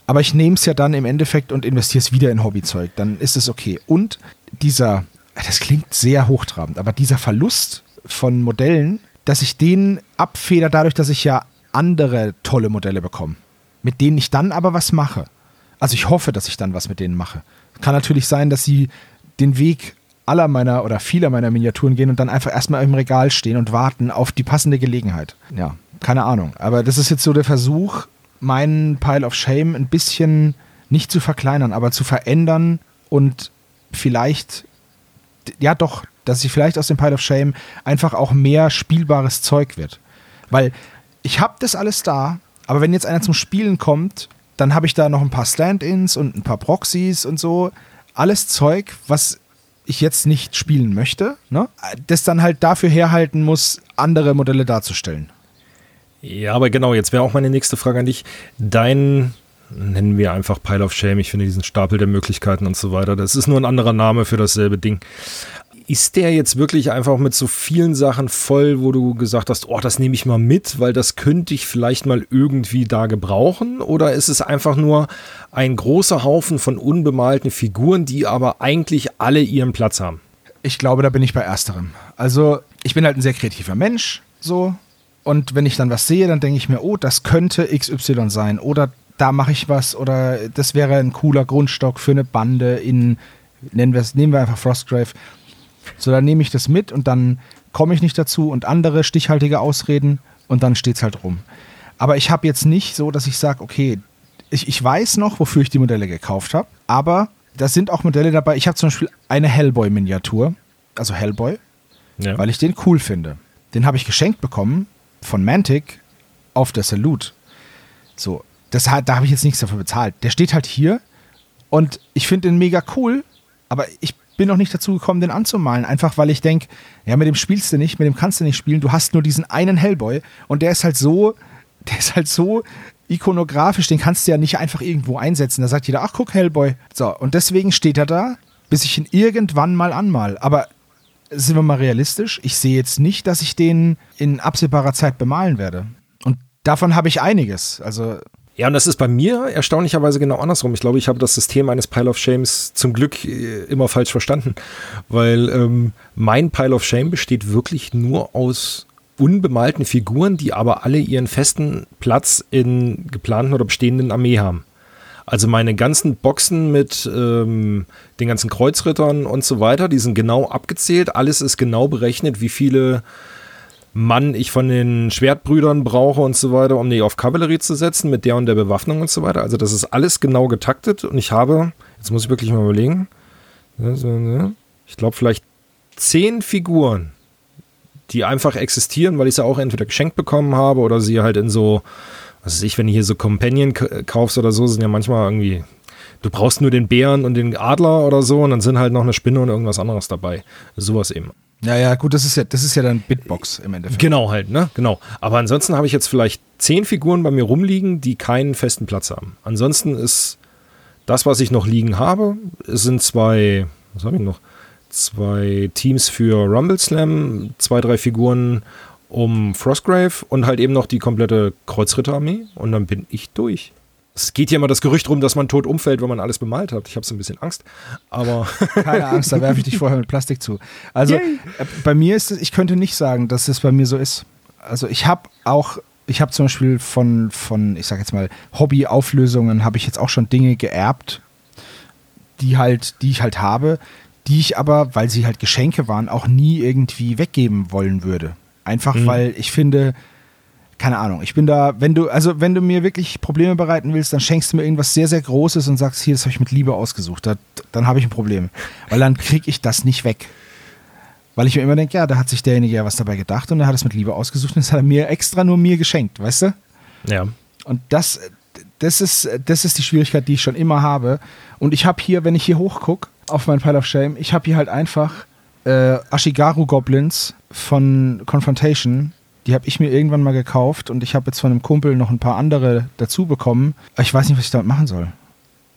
Aber ich nehme es ja dann im Endeffekt und investiere es wieder in Hobbyzeug. Dann ist es okay. Und dieser, das klingt sehr hochtrabend, aber dieser Verlust von Modellen, dass ich den abfeder dadurch, dass ich ja andere tolle Modelle bekommen, mit denen ich dann aber was mache. Also ich hoffe, dass ich dann was mit denen mache. Kann natürlich sein, dass sie den Weg aller meiner oder vieler meiner Miniaturen gehen und dann einfach erstmal im Regal stehen und warten auf die passende Gelegenheit. Ja, keine Ahnung. Aber das ist jetzt so der Versuch, meinen Pile of Shame ein bisschen nicht zu verkleinern, aber zu verändern und vielleicht, ja doch, dass sich vielleicht aus dem Pile of Shame einfach auch mehr spielbares Zeug wird. Weil ich habe das alles da, aber wenn jetzt einer zum Spielen kommt, dann habe ich da noch ein paar Stand-ins und ein paar Proxys und so. Alles Zeug, was ich jetzt nicht spielen möchte, ne? das dann halt dafür herhalten muss, andere Modelle darzustellen. Ja, aber genau, jetzt wäre auch meine nächste Frage an dich. Dein, nennen wir einfach Pile of Shame, ich finde diesen Stapel der Möglichkeiten und so weiter, das ist nur ein anderer Name für dasselbe Ding ist der jetzt wirklich einfach mit so vielen Sachen voll, wo du gesagt hast, oh, das nehme ich mal mit, weil das könnte ich vielleicht mal irgendwie da gebrauchen? Oder ist es einfach nur ein großer Haufen von unbemalten Figuren, die aber eigentlich alle ihren Platz haben? Ich glaube, da bin ich bei ersterem. Also, ich bin halt ein sehr kreativer Mensch, so. Und wenn ich dann was sehe, dann denke ich mir, oh, das könnte XY sein. Oder da mache ich was. Oder das wäre ein cooler Grundstock für eine Bande in, nennen wir es, nehmen wir einfach Frostgrave so, dann nehme ich das mit und dann komme ich nicht dazu und andere stichhaltige Ausreden und dann steht es halt rum. Aber ich habe jetzt nicht so, dass ich sage, okay, ich, ich weiß noch, wofür ich die Modelle gekauft habe, aber da sind auch Modelle dabei. Ich habe zum Beispiel eine Hellboy-Miniatur, also Hellboy, ja. weil ich den cool finde. Den habe ich geschenkt bekommen von Mantic auf der Salute. So, das, da habe ich jetzt nichts dafür bezahlt. Der steht halt hier und ich finde den mega cool, aber ich bin noch nicht dazu gekommen, den anzumalen. Einfach weil ich denke, ja, mit dem spielst du nicht, mit dem kannst du nicht spielen. Du hast nur diesen einen Hellboy und der ist halt so, der ist halt so ikonografisch, den kannst du ja nicht einfach irgendwo einsetzen. Da sagt jeder, ach guck, Hellboy. So, und deswegen steht er da, bis ich ihn irgendwann mal anmal. Aber sind wir mal realistisch, ich sehe jetzt nicht, dass ich den in absehbarer Zeit bemalen werde. Und davon habe ich einiges. Also ja, und das ist bei mir erstaunlicherweise genau andersrum. Ich glaube, ich habe das System eines Pile of Shames zum Glück äh, immer falsch verstanden, weil ähm, mein Pile of Shame besteht wirklich nur aus unbemalten Figuren, die aber alle ihren festen Platz in geplanten oder bestehenden Armee haben. Also meine ganzen Boxen mit ähm, den ganzen Kreuzrittern und so weiter, die sind genau abgezählt. Alles ist genau berechnet, wie viele Mann ich von den Schwertbrüdern brauche und so weiter, um die auf Kavallerie zu setzen mit der und der Bewaffnung und so weiter. Also das ist alles genau getaktet und ich habe, jetzt muss ich wirklich mal überlegen, ich glaube vielleicht zehn Figuren, die einfach existieren, weil ich sie auch entweder geschenkt bekommen habe oder sie halt in so, was weiß ich, wenn du hier so Companion kaufst oder so, sind ja manchmal irgendwie du brauchst nur den Bären und den Adler oder so und dann sind halt noch eine Spinne und irgendwas anderes dabei. Sowas eben. Ja, ja, gut, das ist ja, das ist ja dann Bitbox im Endeffekt. Genau halt, ne? Genau. Aber ansonsten habe ich jetzt vielleicht zehn Figuren bei mir rumliegen, die keinen festen Platz haben. Ansonsten ist das, was ich noch liegen habe, sind zwei, was habe ich noch? zwei Teams für Rumble Slam, zwei, drei Figuren um Frostgrave und halt eben noch die komplette Kreuzritterarmee und dann bin ich durch. Es geht ja immer das Gerücht rum, dass man tot umfällt, wenn man alles bemalt hat. Ich habe so ein bisschen Angst, aber. (laughs) Keine Angst, da werfe ich dich vorher mit Plastik zu. Also Yay. Äh, bei mir ist es, ich könnte nicht sagen, dass es bei mir so ist. Also ich habe auch, ich habe zum Beispiel von, von, ich sag jetzt mal, Hobbyauflösungen habe ich jetzt auch schon Dinge geerbt, die halt, die ich halt habe, die ich aber, weil sie halt Geschenke waren, auch nie irgendwie weggeben wollen würde. Einfach mhm. weil ich finde, keine Ahnung, ich bin da, wenn du, also wenn du mir wirklich Probleme bereiten willst, dann schenkst du mir irgendwas sehr, sehr Großes und sagst, hier, das habe ich mit Liebe ausgesucht. Da, dann habe ich ein Problem. Weil dann kriege ich das nicht weg. Weil ich mir immer denke, ja, da hat sich derjenige ja was dabei gedacht und er hat es mit Liebe ausgesucht und das hat er mir extra nur mir geschenkt, weißt du? Ja. Und das, das ist, das ist die Schwierigkeit, die ich schon immer habe. Und ich habe hier, wenn ich hier hochgucke auf mein Pile of Shame, ich habe hier halt einfach äh, Ashigaru Goblins von Confrontation die habe ich mir irgendwann mal gekauft und ich habe jetzt von einem Kumpel noch ein paar andere dazu bekommen. Ich weiß nicht, was ich damit machen soll.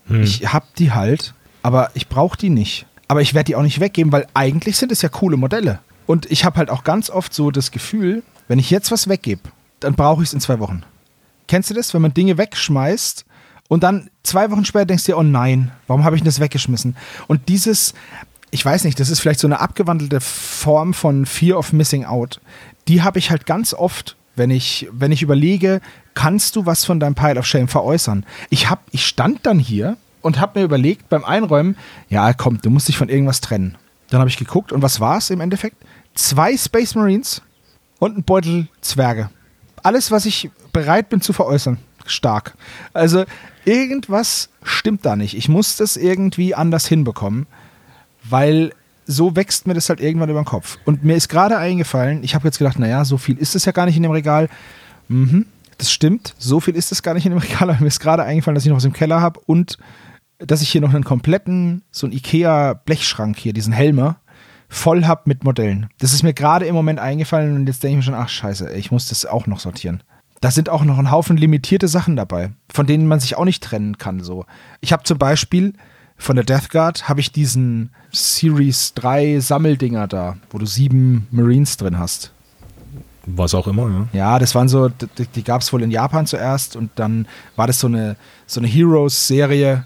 Hm. Ich habe die halt, aber ich brauche die nicht. Aber ich werde die auch nicht weggeben, weil eigentlich sind es ja coole Modelle. Und ich habe halt auch ganz oft so das Gefühl, wenn ich jetzt was weggebe, dann brauche ich es in zwei Wochen. Kennst du das, wenn man Dinge wegschmeißt und dann zwei Wochen später denkst du dir, oh nein, warum habe ich das weggeschmissen? Und dieses, ich weiß nicht, das ist vielleicht so eine abgewandelte Form von Fear of Missing Out die habe ich halt ganz oft, wenn ich, wenn ich überlege, kannst du was von deinem Pile of Shame veräußern? Ich, hab, ich stand dann hier und habe mir überlegt beim Einräumen, ja komm, du musst dich von irgendwas trennen. Dann habe ich geguckt und was war es im Endeffekt? Zwei Space Marines und ein Beutel Zwerge. Alles, was ich bereit bin zu veräußern. Stark. Also irgendwas stimmt da nicht. Ich muss das irgendwie anders hinbekommen, weil so wächst mir das halt irgendwann über den Kopf. Und mir ist gerade eingefallen, ich habe jetzt gedacht, naja, so viel ist es ja gar nicht in dem Regal. Mhm, das stimmt, so viel ist es gar nicht in dem Regal, (laughs) aber mir ist gerade eingefallen, dass ich noch was im Keller habe und dass ich hier noch einen kompletten, so einen Ikea-Blechschrank hier, diesen Helmer, voll habe mit Modellen. Das ist mir gerade im Moment eingefallen und jetzt denke ich mir schon, ach scheiße, ich muss das auch noch sortieren. Da sind auch noch ein Haufen limitierte Sachen dabei, von denen man sich auch nicht trennen kann. So. Ich habe zum Beispiel von der Death Guard habe ich diesen Series 3 Sammeldinger da, wo du sieben Marines drin hast. Was auch immer, ja. Ja, das waren so, die, die gab es wohl in Japan zuerst und dann war das so eine, so eine Heroes-Serie.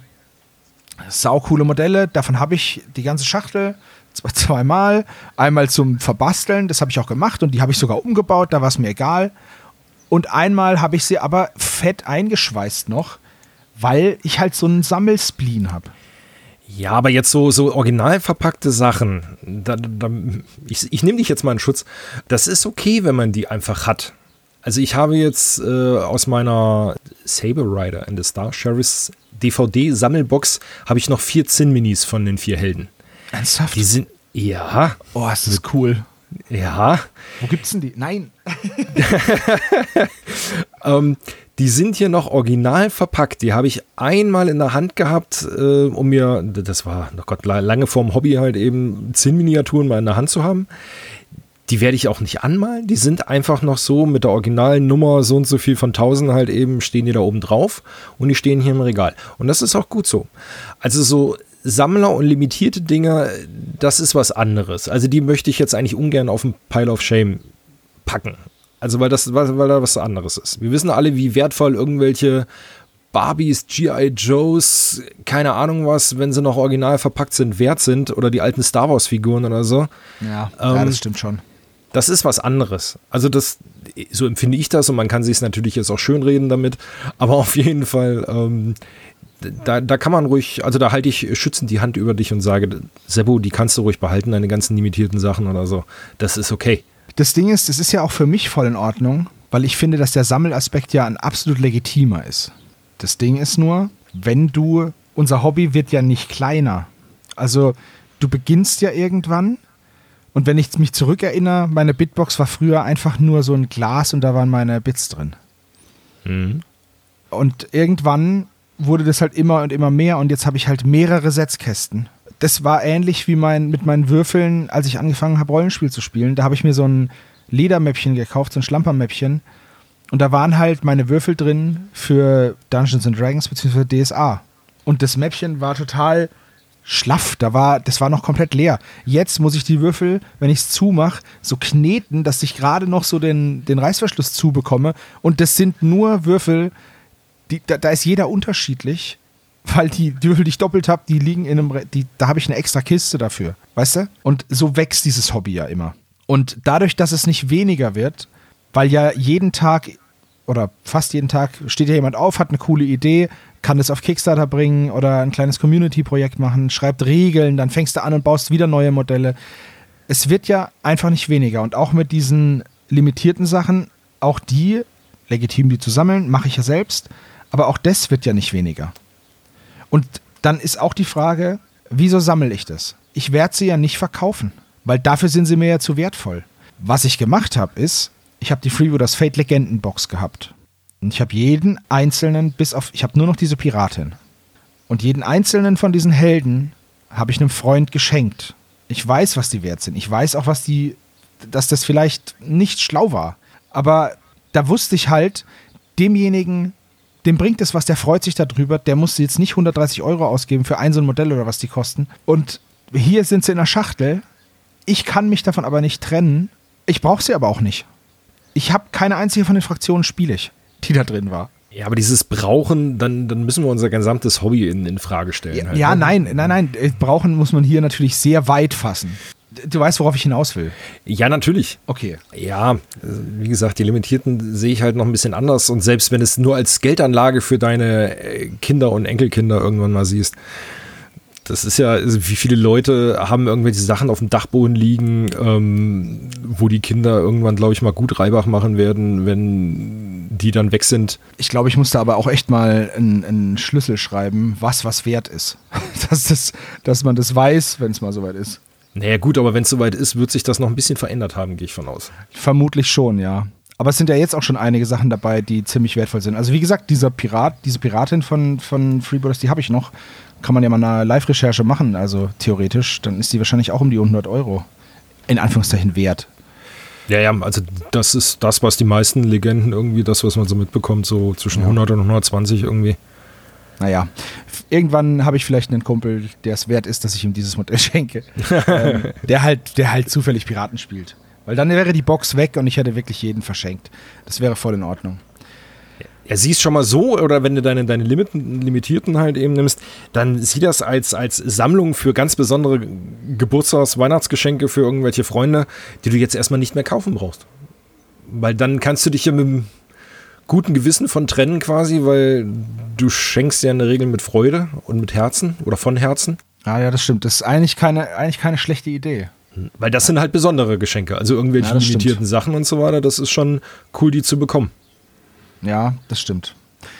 Saukoole Modelle, davon habe ich die ganze Schachtel (laughs) zweimal. Einmal zum Verbasteln, das habe ich auch gemacht und die habe ich sogar umgebaut, da war es mir egal. Und einmal habe ich sie aber fett eingeschweißt noch, weil ich halt so einen Sammelspleen habe. Ja, aber jetzt so, so original verpackte Sachen, da, da, ich, ich nehme dich jetzt mal in Schutz. Das ist okay, wenn man die einfach hat. Also ich habe jetzt äh, aus meiner Saber Rider and the Star Sheriffs DVD-Sammelbox habe ich noch vier Zinn-Minis von den vier Helden. Ernsthaft? Die sind, ja. Oh, ist das cool. Ja. Wo gibt's denn die? Nein. (laughs) ähm, die sind hier noch original verpackt. Die habe ich einmal in der Hand gehabt, äh, um mir, das war, oh Gott, lange vorm Hobby halt eben Zinnminiaturen mal in der Hand zu haben. Die werde ich auch nicht anmalen. Die sind einfach noch so mit der originalen Nummer so und so viel von 1000 halt eben stehen die da oben drauf und die stehen hier im Regal. Und das ist auch gut so. Also so Sammler und limitierte Dinge, das ist was anderes. Also die möchte ich jetzt eigentlich ungern auf den Pile of Shame packen. Also weil das, weil, weil da was anderes ist. Wir wissen alle, wie wertvoll irgendwelche Barbies, G.I. Joes, keine Ahnung was, wenn sie noch original verpackt sind, wert sind oder die alten Star Wars-Figuren oder so. Ja, ähm, ja, das stimmt schon. Das ist was anderes. Also das, so empfinde ich das und man kann sich es natürlich jetzt auch schön reden damit, aber auf jeden Fall, ähm, da, da kann man ruhig, also da halte ich schützend die Hand über dich und sage, Sebo, die kannst du ruhig behalten, deine ganzen limitierten Sachen oder so. Das ist okay. Das Ding ist, es ist ja auch für mich voll in Ordnung, weil ich finde, dass der Sammelaspekt ja ein absolut legitimer ist. Das Ding ist nur, wenn du, unser Hobby wird ja nicht kleiner. Also du beginnst ja irgendwann und wenn ich mich zurückerinnere, meine Bitbox war früher einfach nur so ein Glas und da waren meine Bits drin. Mhm. Und irgendwann wurde das halt immer und immer mehr und jetzt habe ich halt mehrere Setzkästen das war ähnlich wie mein, mit meinen Würfeln, als ich angefangen habe, Rollenspiel zu spielen. Da habe ich mir so ein Ledermäppchen gekauft, so ein Schlampermäppchen. Und da waren halt meine Würfel drin für Dungeons and Dragons bzw. DSA. Und das Mäppchen war total schlaff. Da war, das war noch komplett leer. Jetzt muss ich die Würfel, wenn ich es zumache, so kneten, dass ich gerade noch so den, den Reißverschluss zubekomme. Und das sind nur Würfel, die, da, da ist jeder unterschiedlich, weil die, Würfel, die ich doppelt habe, die liegen in einem, die, da habe ich eine extra Kiste dafür. Weißt du? Und so wächst dieses Hobby ja immer. Und dadurch, dass es nicht weniger wird, weil ja jeden Tag oder fast jeden Tag steht ja jemand auf, hat eine coole Idee, kann es auf Kickstarter bringen oder ein kleines Community-Projekt machen, schreibt Regeln, dann fängst du an und baust wieder neue Modelle. Es wird ja einfach nicht weniger. Und auch mit diesen limitierten Sachen, auch die, legitim die zu sammeln, mache ich ja selbst, aber auch das wird ja nicht weniger. Und dann ist auch die Frage, wieso sammle ich das? Ich werde sie ja nicht verkaufen, weil dafür sind sie mir ja zu wertvoll. Was ich gemacht habe, ist, ich habe die Freebooters Fate Legenden Box gehabt. Und ich habe jeden einzelnen, bis auf, ich habe nur noch diese Piratin. Und jeden einzelnen von diesen Helden habe ich einem Freund geschenkt. Ich weiß, was die wert sind. Ich weiß auch, was die, dass das vielleicht nicht schlau war. Aber da wusste ich halt, demjenigen, dem bringt es was, der freut sich darüber, der musste jetzt nicht 130 Euro ausgeben für ein so ein Modell oder was die kosten. Und hier sind sie in der Schachtel. Ich kann mich davon aber nicht trennen. Ich brauche sie aber auch nicht. Ich habe keine einzige von den Fraktionen spiele ich die da drin war. Ja, aber dieses Brauchen, dann, dann müssen wir unser gesamtes Hobby in, in Frage stellen. Ja, halt, ja ne? nein, nein, nein. Äh, brauchen muss man hier natürlich sehr weit fassen. Du weißt, worauf ich hinaus will. Ja, natürlich. Okay. Ja, wie gesagt, die Limitierten sehe ich halt noch ein bisschen anders. Und selbst wenn es nur als Geldanlage für deine äh, Kinder und Enkelkinder irgendwann mal siehst, das ist ja, also wie viele Leute haben irgendwelche Sachen auf dem Dachboden liegen, ähm, wo die Kinder irgendwann, glaube ich, mal gut Reibach machen werden, wenn die dann weg sind. Ich glaube, ich musste aber auch echt mal einen, einen Schlüssel schreiben, was was wert ist. (laughs) dass, das, dass man das weiß, wenn es mal soweit ist. Naja, gut, aber wenn es soweit ist, wird sich das noch ein bisschen verändert haben, gehe ich von aus. Vermutlich schon, ja. Aber es sind ja jetzt auch schon einige Sachen dabei, die ziemlich wertvoll sind. Also wie gesagt, dieser Pirat, diese Piratin von, von Freebooters, die habe ich noch. Kann man ja mal eine Live-Recherche machen, also theoretisch. Dann ist die wahrscheinlich auch um die 100 Euro. In Anführungszeichen wert. Ja, ja, also das ist das, was die meisten Legenden irgendwie, das, was man so mitbekommt, so zwischen ja. 100 und 120 irgendwie. Naja, irgendwann habe ich vielleicht einen Kumpel, der es wert ist, dass ich ihm dieses Modell (laughs) schenke. ähm, der, halt, der halt zufällig Piraten spielt. Weil dann wäre die Box weg und ich hätte wirklich jeden verschenkt. Das wäre voll in Ordnung. Ja, siehst schon mal so, oder wenn du deine, deine Limiten, Limitierten halt eben nimmst, dann sieh das als, als Sammlung für ganz besondere Geburtstags-, Weihnachtsgeschenke für irgendwelche Freunde, die du jetzt erstmal nicht mehr kaufen brauchst. Weil dann kannst du dich ja mit einem guten Gewissen von trennen quasi, weil du schenkst ja in der Regel mit Freude und mit Herzen oder von Herzen. Ah ja, das stimmt. Das ist eigentlich keine, eigentlich keine schlechte Idee. Weil das sind halt besondere Geschenke. Also irgendwelche ja, limitierten stimmt. Sachen und so weiter. Das ist schon cool, die zu bekommen. Ja, das stimmt.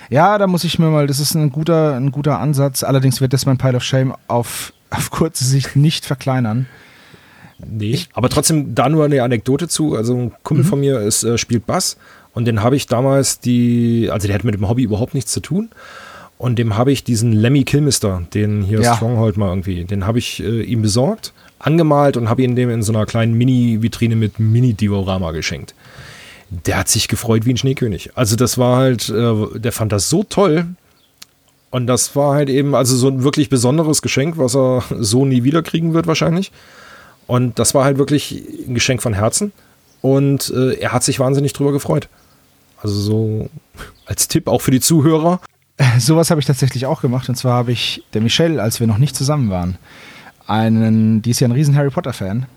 Ja, da muss ich mir mal, das ist ein guter, ein guter Ansatz. Allerdings wird das mein Pile of Shame auf, (laughs) auf kurze Sicht nicht verkleinern. Nee, ich, aber trotzdem da nur eine Anekdote zu. Also ein Kumpel mhm. von mir ist, äh, spielt Bass und den habe ich damals die, also der hat mit dem Hobby überhaupt nichts zu tun. Und dem habe ich diesen Lemmy Kilmister, den hier ja. Stronghold mal irgendwie, den habe ich äh, ihm besorgt, angemalt und habe ihn dem in so einer kleinen Mini-Vitrine mit Mini-Diorama geschenkt der hat sich gefreut wie ein Schneekönig. Also das war halt, äh, der fand das so toll. Und das war halt eben also so ein wirklich besonderes Geschenk, was er so nie wieder kriegen wird wahrscheinlich. Und das war halt wirklich ein Geschenk von Herzen. Und äh, er hat sich wahnsinnig drüber gefreut. Also so als Tipp auch für die Zuhörer. Sowas habe ich tatsächlich auch gemacht. Und zwar habe ich der Michelle, als wir noch nicht zusammen waren, einen, die ist ja ein riesen Harry Potter Fan,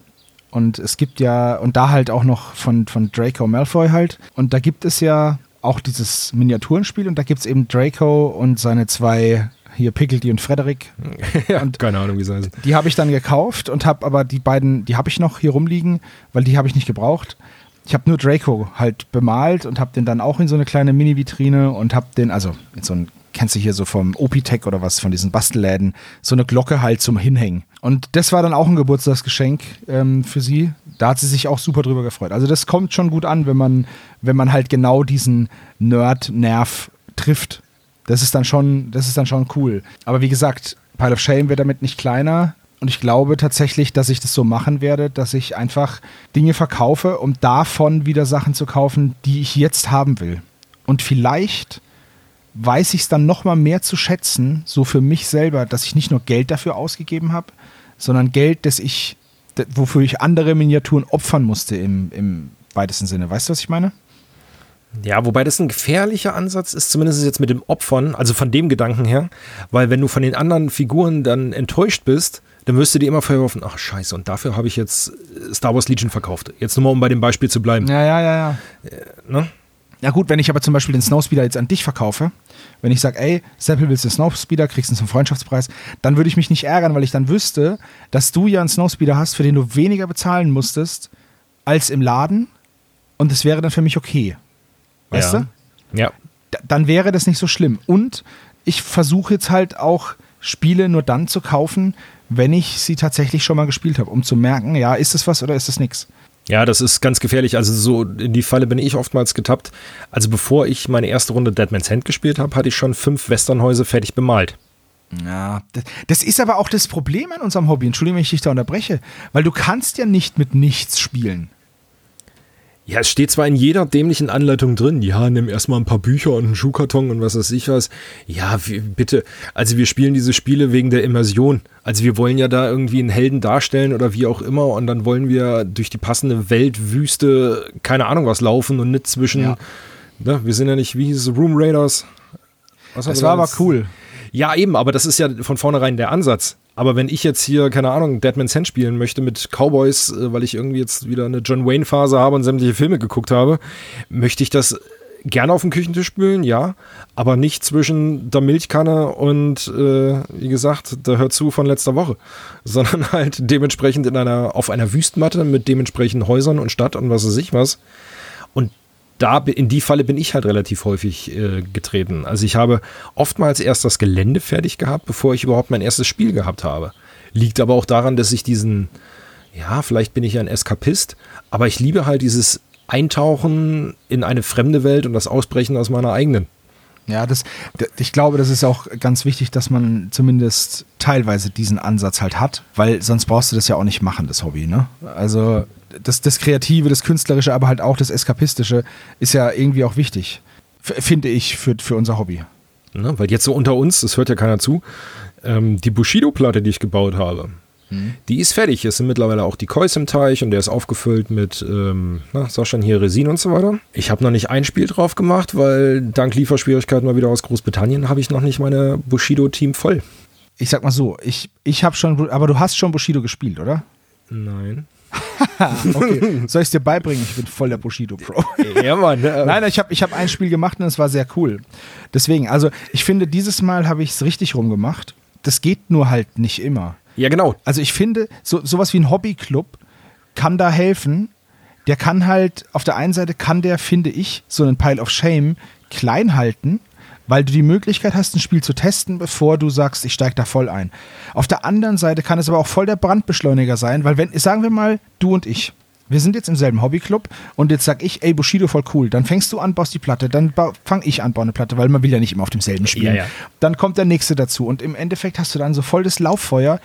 und es gibt ja, und da halt auch noch von, von Draco Malfoy halt. Und da gibt es ja auch dieses Miniaturenspiel und da gibt es eben Draco und seine zwei hier Pickledy und Frederick. (laughs) ja, und keine Ahnung, wie sie heißen. Die habe ich dann gekauft und habe aber die beiden, die habe ich noch hier rumliegen, weil die habe ich nicht gebraucht. Ich habe nur Draco halt bemalt und habe den dann auch in so eine kleine Mini-Vitrine und habe den, also in so ein kennst du hier so vom Opitech oder was, von diesen Bastelläden, so eine Glocke halt zum Hinhängen. Und das war dann auch ein Geburtstagsgeschenk ähm, für sie. Da hat sie sich auch super drüber gefreut. Also das kommt schon gut an, wenn man, wenn man halt genau diesen Nerd-Nerv trifft. Das ist dann schon, das ist dann schon cool. Aber wie gesagt, Pile of Shame wird damit nicht kleiner. Und ich glaube tatsächlich, dass ich das so machen werde, dass ich einfach Dinge verkaufe, um davon wieder Sachen zu kaufen, die ich jetzt haben will. Und vielleicht weiß ich es dann noch mal mehr zu schätzen, so für mich selber, dass ich nicht nur Geld dafür ausgegeben habe, sondern Geld, das ich, wofür ich andere Miniaturen opfern musste im, im weitesten Sinne. Weißt du, was ich meine? Ja, wobei das ein gefährlicher Ansatz ist, zumindest jetzt mit dem Opfern, also von dem Gedanken her, weil wenn du von den anderen Figuren dann enttäuscht bist, dann wirst du dir immer vorwerfen, ach scheiße, und dafür habe ich jetzt Star Wars Legion verkauft. Jetzt nur mal, um bei dem Beispiel zu bleiben. Ja, ja, ja, ja. Äh, ne? Ja gut, wenn ich aber zum Beispiel den Snowspeeder jetzt an dich verkaufe, wenn ich sage, ey, Seppel willst du einen Snowspeeder, kriegst du einen zum Freundschaftspreis, dann würde ich mich nicht ärgern, weil ich dann wüsste, dass du ja einen Snowspeeder hast, für den du weniger bezahlen musstest als im Laden und es wäre dann für mich okay. Weißt ja. du? Ja. D dann wäre das nicht so schlimm. Und ich versuche jetzt halt auch Spiele nur dann zu kaufen, wenn ich sie tatsächlich schon mal gespielt habe, um zu merken, ja, ist es was oder ist es nichts. Ja, das ist ganz gefährlich. Also so in die Falle bin ich oftmals getappt. Also bevor ich meine erste Runde Deadman's Hand gespielt habe, hatte ich schon fünf Westernhäuser fertig bemalt. Ja, das ist aber auch das Problem an unserem Hobby. Entschuldigung, wenn ich dich da unterbreche. Weil du kannst ja nicht mit nichts spielen. Ja, es steht zwar in jeder dämlichen Anleitung drin, ja, nimm erstmal ein paar Bücher und einen Schuhkarton und was weiß ich was. Ja, bitte. Also wir spielen diese Spiele wegen der Immersion. Also wir wollen ja da irgendwie einen Helden darstellen oder wie auch immer und dann wollen wir durch die passende Weltwüste, keine Ahnung was, laufen und nicht zwischen. Ja. Ne, wir sind ja nicht, wie hieß es, Room Raiders. Was das war aber cool. Ja, eben, aber das ist ja von vornherein der Ansatz. Aber wenn ich jetzt hier, keine Ahnung, Deadman's Hand spielen möchte mit Cowboys, äh, weil ich irgendwie jetzt wieder eine John Wayne-Phase habe und sämtliche Filme geguckt habe, möchte ich das gerne auf dem Küchentisch spielen, ja, aber nicht zwischen der Milchkanne und, äh, wie gesagt, der Hört zu von letzter Woche, (laughs) sondern halt dementsprechend in einer, auf einer Wüstenmatte mit dementsprechend Häusern und Stadt und was weiß ich was. Und da in die Falle bin ich halt relativ häufig äh, getreten. Also ich habe oftmals erst das Gelände fertig gehabt, bevor ich überhaupt mein erstes Spiel gehabt habe. Liegt aber auch daran, dass ich diesen, ja, vielleicht bin ich ein Eskapist, aber ich liebe halt dieses Eintauchen in eine fremde Welt und das Ausbrechen aus meiner eigenen. Ja, das, ich glaube, das ist auch ganz wichtig, dass man zumindest teilweise diesen Ansatz halt hat, weil sonst brauchst du das ja auch nicht machen, das Hobby, ne? Also das, das Kreative, das Künstlerische, aber halt auch das Eskapistische ist ja irgendwie auch wichtig, finde ich, für, für unser Hobby. Ne, weil jetzt so unter uns, das hört ja keiner zu, ähm, die Bushido-Platte, die ich gebaut habe, mhm. die ist fertig. Es sind mittlerweile auch die Kois im Teich und der ist aufgefüllt mit, ähm, na, sag schon hier, Resin und so weiter. Ich habe noch nicht ein Spiel drauf gemacht, weil dank Lieferschwierigkeiten mal wieder aus Großbritannien habe ich noch nicht meine Bushido-Team voll. Ich sag mal so, ich, ich habe schon, aber du hast schon Bushido gespielt, oder? Nein. (laughs) okay. Soll ich es dir beibringen? Ich bin voll der Bushido-Pro. (laughs) ja, Mann. Ne? Nein, ich habe ich hab ein Spiel gemacht und es war sehr cool. Deswegen, also ich finde, dieses Mal habe ich es richtig rumgemacht. Das geht nur halt nicht immer. Ja, genau. Also ich finde, so, sowas wie ein Hobbyclub kann da helfen. Der kann halt, auf der einen Seite kann der, finde ich, so einen Pile of Shame klein halten weil du die Möglichkeit hast, ein Spiel zu testen, bevor du sagst, ich steige da voll ein. Auf der anderen Seite kann es aber auch voll der Brandbeschleuniger sein, weil wenn, sagen wir mal, du und ich, wir sind jetzt im selben Hobbyclub und jetzt sag ich, ey, Bushido voll cool. Dann fängst du an, baust die Platte, dann fange ich an, baue eine Platte, weil man will ja nicht immer auf demselben spielen. Ja, ja. Dann kommt der nächste dazu und im Endeffekt hast du dann so voll das Lauffeuer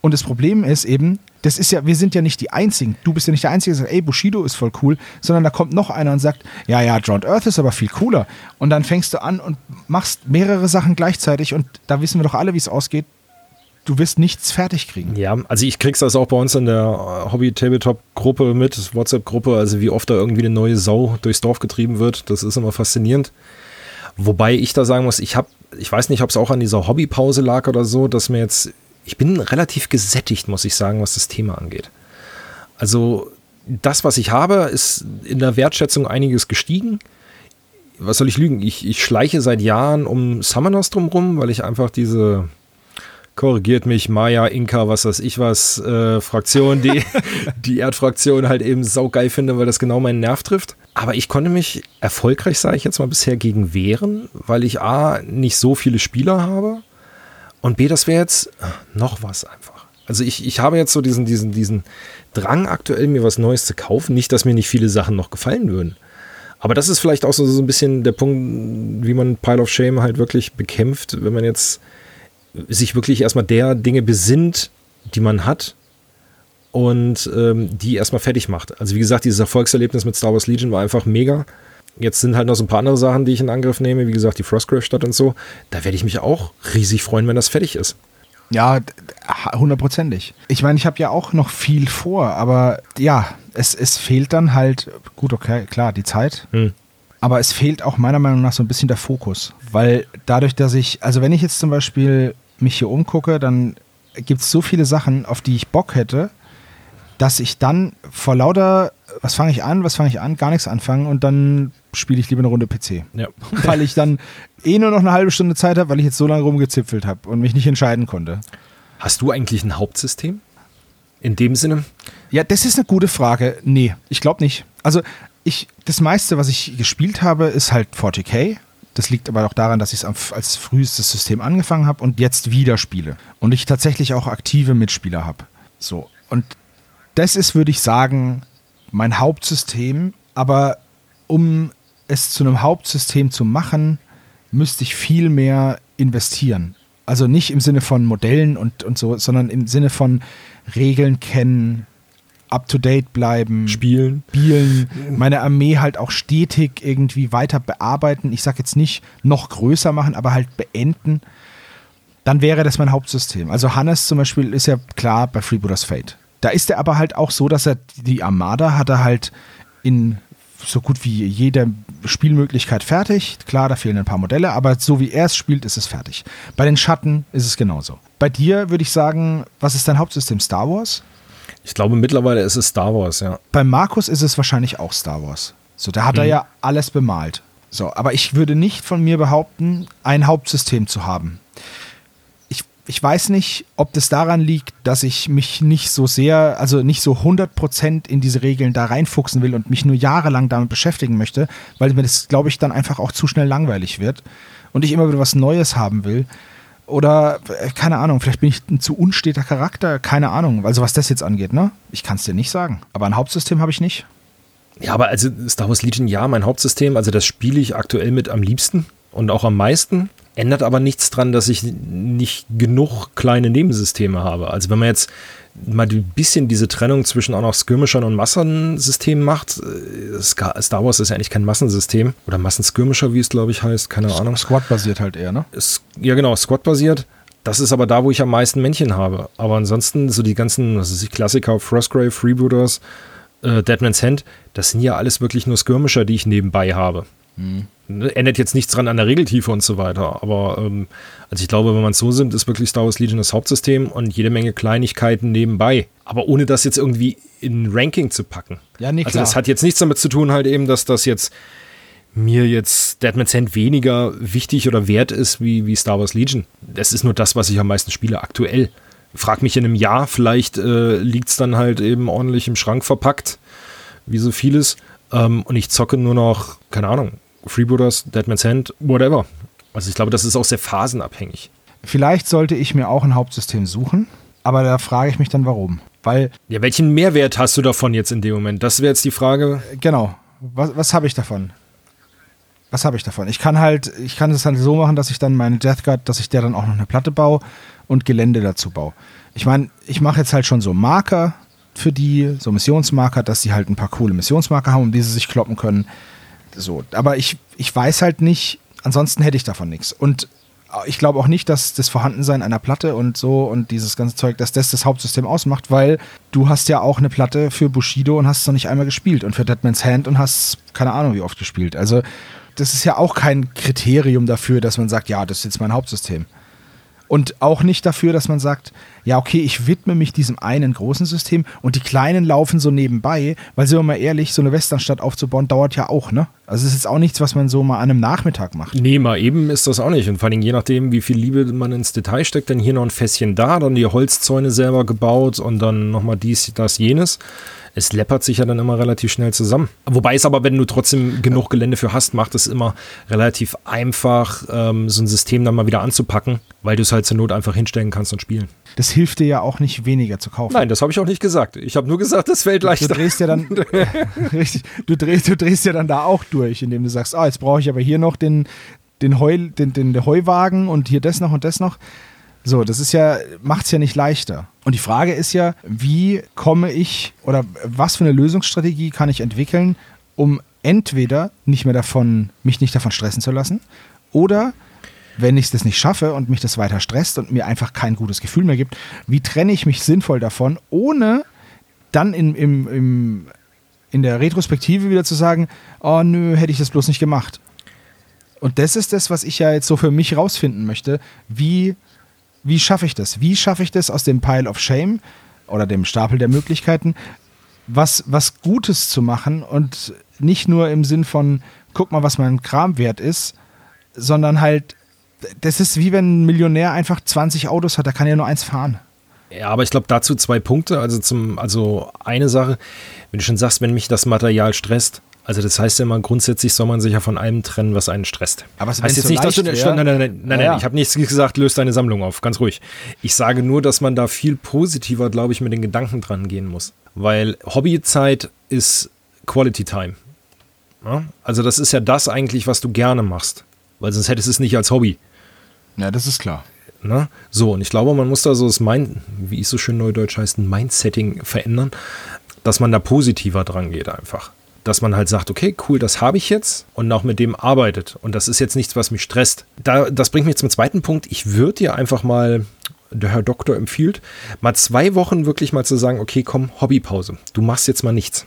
und das Problem ist eben, das ist ja, wir sind ja nicht die Einzigen. Du bist ja nicht der Einzige, der sagt, ey, Bushido ist voll cool, sondern da kommt noch einer und sagt, ja, ja, Drowned Earth ist aber viel cooler. Und dann fängst du an und machst mehrere Sachen gleichzeitig und da wissen wir doch alle, wie es ausgeht. Du wirst nichts fertig kriegen. Ja, also ich krieg's das auch bei uns in der Hobby-Tabletop-Gruppe mit, WhatsApp-Gruppe, also wie oft da irgendwie eine neue Sau durchs Dorf getrieben wird. Das ist immer faszinierend. Wobei ich da sagen muss, ich habe, ich weiß nicht, ob es auch an dieser Hobbypause lag oder so, dass mir jetzt ich bin relativ gesättigt, muss ich sagen, was das Thema angeht. Also das, was ich habe, ist in der Wertschätzung einiges gestiegen. Was soll ich lügen? Ich, ich schleiche seit Jahren um Summoners drumrum, weil ich einfach diese, korrigiert mich, Maya, Inka, was weiß ich was, äh, Fraktion, die, (laughs) die Erdfraktion halt eben saugeil finde, weil das genau meinen Nerv trifft. Aber ich konnte mich erfolgreich, sage ich jetzt mal, bisher gegen wehren, weil ich A, nicht so viele Spieler habe und B, das wäre jetzt noch was einfach. Also ich, ich habe jetzt so diesen, diesen, diesen Drang aktuell, mir was Neues zu kaufen. Nicht, dass mir nicht viele Sachen noch gefallen würden. Aber das ist vielleicht auch so, so ein bisschen der Punkt, wie man Pile of Shame halt wirklich bekämpft, wenn man jetzt sich wirklich erstmal der Dinge besinnt, die man hat und ähm, die erstmal fertig macht. Also wie gesagt, dieses Erfolgserlebnis mit Star Wars Legion war einfach mega. Jetzt sind halt noch so ein paar andere Sachen, die ich in Angriff nehme, wie gesagt, die Frostgrave-Stadt und so. Da werde ich mich auch riesig freuen, wenn das fertig ist. Ja, hundertprozentig. Ich meine, ich habe ja auch noch viel vor, aber ja, es, es fehlt dann halt, gut, okay, klar, die Zeit. Hm. Aber es fehlt auch meiner Meinung nach so ein bisschen der Fokus. Weil dadurch, dass ich, also wenn ich jetzt zum Beispiel mich hier umgucke, dann gibt es so viele Sachen, auf die ich Bock hätte, dass ich dann vor lauter, was fange ich an, was fange ich an, gar nichts anfangen und dann spiele ich lieber eine Runde PC. Ja. (laughs) Weil ich dann eh nur noch eine halbe Stunde Zeit habe, weil ich jetzt so lange rumgezipfelt habe und mich nicht entscheiden konnte. Hast du eigentlich ein Hauptsystem? In dem Sinne? Ja, das ist eine gute Frage. Nee, ich glaube nicht. Also ich, das meiste, was ich gespielt habe, ist halt 40k. Das liegt aber auch daran, dass ich es als frühestes System angefangen habe und jetzt wieder spiele. Und ich tatsächlich auch aktive Mitspieler habe. So. Und das ist, würde ich sagen, mein Hauptsystem. Aber um es zu einem Hauptsystem zu machen, müsste ich viel mehr investieren. Also nicht im Sinne von Modellen und, und so, sondern im Sinne von Regeln kennen, up-to-date bleiben, spielen. spielen, meine Armee halt auch stetig irgendwie weiter bearbeiten. Ich sage jetzt nicht noch größer machen, aber halt beenden. Dann wäre das mein Hauptsystem. Also Hannes zum Beispiel ist ja klar bei Freebooters Fate. Da ist er aber halt auch so, dass er die Armada hat er halt in so gut wie jede Spielmöglichkeit fertig. Klar, da fehlen ein paar Modelle, aber so wie er es spielt, ist es fertig. Bei den Schatten ist es genauso. Bei dir würde ich sagen, was ist dein Hauptsystem? Star Wars? Ich glaube, mittlerweile ist es Star Wars, ja. Bei Markus ist es wahrscheinlich auch Star Wars. So, da hat mhm. er ja alles bemalt. So, aber ich würde nicht von mir behaupten, ein Hauptsystem zu haben. Ich, ich weiß nicht, ob das daran liegt, dass ich mich nicht so sehr, also nicht so 100% in diese Regeln da reinfuchsen will und mich nur jahrelang damit beschäftigen möchte, weil mir das, glaube ich, dann einfach auch zu schnell langweilig wird und ich immer wieder was Neues haben will. Oder, äh, keine Ahnung, vielleicht bin ich ein zu unsteter Charakter, keine Ahnung. Also was das jetzt angeht, ne? Ich kann es dir nicht sagen. Aber ein Hauptsystem habe ich nicht. Ja, aber also Star Wars Legion, ja, mein Hauptsystem, also das spiele ich aktuell mit am liebsten und auch am meisten. Ändert aber nichts dran, dass ich nicht genug kleine Nebensysteme habe. Also wenn man jetzt mal ein bisschen diese Trennung zwischen auch noch Skirmishern und Massensystemen macht. Äh, Star Wars ist ja eigentlich kein Massensystem oder Massenskirmischer, wie es glaube ich heißt, keine Ahnung. Squad-basiert halt eher, ne? Ja, genau, Squad-basiert. Das ist aber da, wo ich am meisten Männchen habe. Aber ansonsten, so die ganzen, was ist die Klassiker, Frostgrave, Freebooters, äh, Deadman's Hand, das sind ja alles wirklich nur Skirmisher, die ich nebenbei habe. Mhm. Ändert jetzt nichts dran an der Regeltiefe und so weiter. Aber ähm, also ich glaube, wenn man es so nimmt, ist wirklich Star Wars Legion das Hauptsystem und jede Menge Kleinigkeiten nebenbei. Aber ohne das jetzt irgendwie in Ranking zu packen. Ja, nee, Also das hat jetzt nichts damit zu tun, halt eben, dass das jetzt mir jetzt Deadman's Hand weniger wichtig oder wert ist wie, wie Star Wars Legion. Das ist nur das, was ich am meisten spiele aktuell. Frag mich in einem Jahr, vielleicht äh, liegt es dann halt eben ordentlich im Schrank verpackt, wie so vieles. Ähm, und ich zocke nur noch, keine Ahnung, Freebooters, Deadman's Hand, whatever. Also ich glaube, das ist auch sehr phasenabhängig. Vielleicht sollte ich mir auch ein Hauptsystem suchen, aber da frage ich mich dann, warum. Weil. Ja, welchen Mehrwert hast du davon jetzt in dem Moment? Das wäre jetzt die Frage. Genau. Was, was habe ich davon? Was habe ich davon? Ich kann halt, ich kann es dann so machen, dass ich dann meine Death Guard, dass ich der dann auch noch eine Platte baue und Gelände dazu baue. Ich meine, ich mache jetzt halt schon so Marker für die, so Missionsmarker, dass sie halt ein paar coole Missionsmarker haben, um die sie sich kloppen können. So, aber ich, ich weiß halt nicht, ansonsten hätte ich davon nichts. Und ich glaube auch nicht, dass das Vorhandensein einer Platte und so und dieses ganze Zeug, dass das das Hauptsystem ausmacht, weil du hast ja auch eine Platte für Bushido und hast es noch nicht einmal gespielt und für Deadman's Hand und hast keine Ahnung wie oft gespielt. Also das ist ja auch kein Kriterium dafür, dass man sagt, ja, das ist jetzt mein Hauptsystem. Und auch nicht dafür, dass man sagt, ja, okay, ich widme mich diesem einen großen System und die kleinen laufen so nebenbei, weil sind wir mal ehrlich, so eine Westernstadt aufzubauen, dauert ja auch, ne? Also es ist jetzt auch nichts, was man so mal an einem Nachmittag macht. Nee, mal eben ist das auch nicht. Und vor allem je nachdem, wie viel Liebe man ins Detail steckt, dann hier noch ein Fässchen da, dann die Holzzäune selber gebaut und dann nochmal dies, das, jenes es läppert sich ja dann immer relativ schnell zusammen. Wobei es aber, wenn du trotzdem genug Gelände für hast, macht es immer relativ einfach, ähm, so ein System dann mal wieder anzupacken, weil du es halt zur Not einfach hinstellen kannst und spielen. Das hilft dir ja auch nicht weniger zu kaufen. Nein, das habe ich auch nicht gesagt. Ich habe nur gesagt, das fällt leichter. Du drehst ja dann, (laughs) (laughs) richtig, du drehst, du drehst ja dann da auch durch, indem du sagst, ah, jetzt brauche ich aber hier noch den, den, Heu, den, den Heuwagen und hier das noch und das noch. So, das ist ja, macht es ja nicht leichter. Und die Frage ist ja, wie komme ich oder was für eine Lösungsstrategie kann ich entwickeln, um entweder nicht mehr davon, mich nicht davon stressen zu lassen, oder wenn ich das nicht schaffe und mich das weiter stresst und mir einfach kein gutes Gefühl mehr gibt, wie trenne ich mich sinnvoll davon, ohne dann in, im, im, in der Retrospektive wieder zu sagen, oh nö, hätte ich das bloß nicht gemacht. Und das ist das, was ich ja jetzt so für mich rausfinden möchte. Wie, wie schaffe ich das? Wie schaffe ich das aus dem Pile of Shame oder dem Stapel der Möglichkeiten, was, was Gutes zu machen und nicht nur im Sinn von, guck mal, was mein Kram wert ist, sondern halt, das ist wie wenn ein Millionär einfach 20 Autos hat, da kann er nur eins fahren. Ja, aber ich glaube dazu zwei Punkte. Also zum, also eine Sache, wenn du schon sagst, wenn mich das Material stresst, also das heißt ja immer, grundsätzlich soll man sich ja von allem trennen, was einen stresst. Aber es heißt jetzt so nicht, dass du, nein, nein, nein, nein, nein, ja. ich habe nichts gesagt, löst deine Sammlung auf, ganz ruhig. Ich sage nur, dass man da viel positiver, glaube ich, mit den Gedanken dran gehen muss. Weil Hobbyzeit ist Quality Time. Ja? Also das ist ja das eigentlich, was du gerne machst. Weil sonst hättest du es nicht als Hobby. Ja, das ist klar. Na? So, und ich glaube, man muss da so das Mind, wie es so schön neudeutsch heißt, ein Mindsetting verändern, dass man da positiver dran geht einfach. Dass man halt sagt, okay, cool, das habe ich jetzt und auch mit dem arbeitet. Und das ist jetzt nichts, was mich stresst. Da, das bringt mich zum zweiten Punkt. Ich würde dir einfach mal, der Herr Doktor empfiehlt, mal zwei Wochen wirklich mal zu sagen, okay, komm, Hobbypause. Du machst jetzt mal nichts.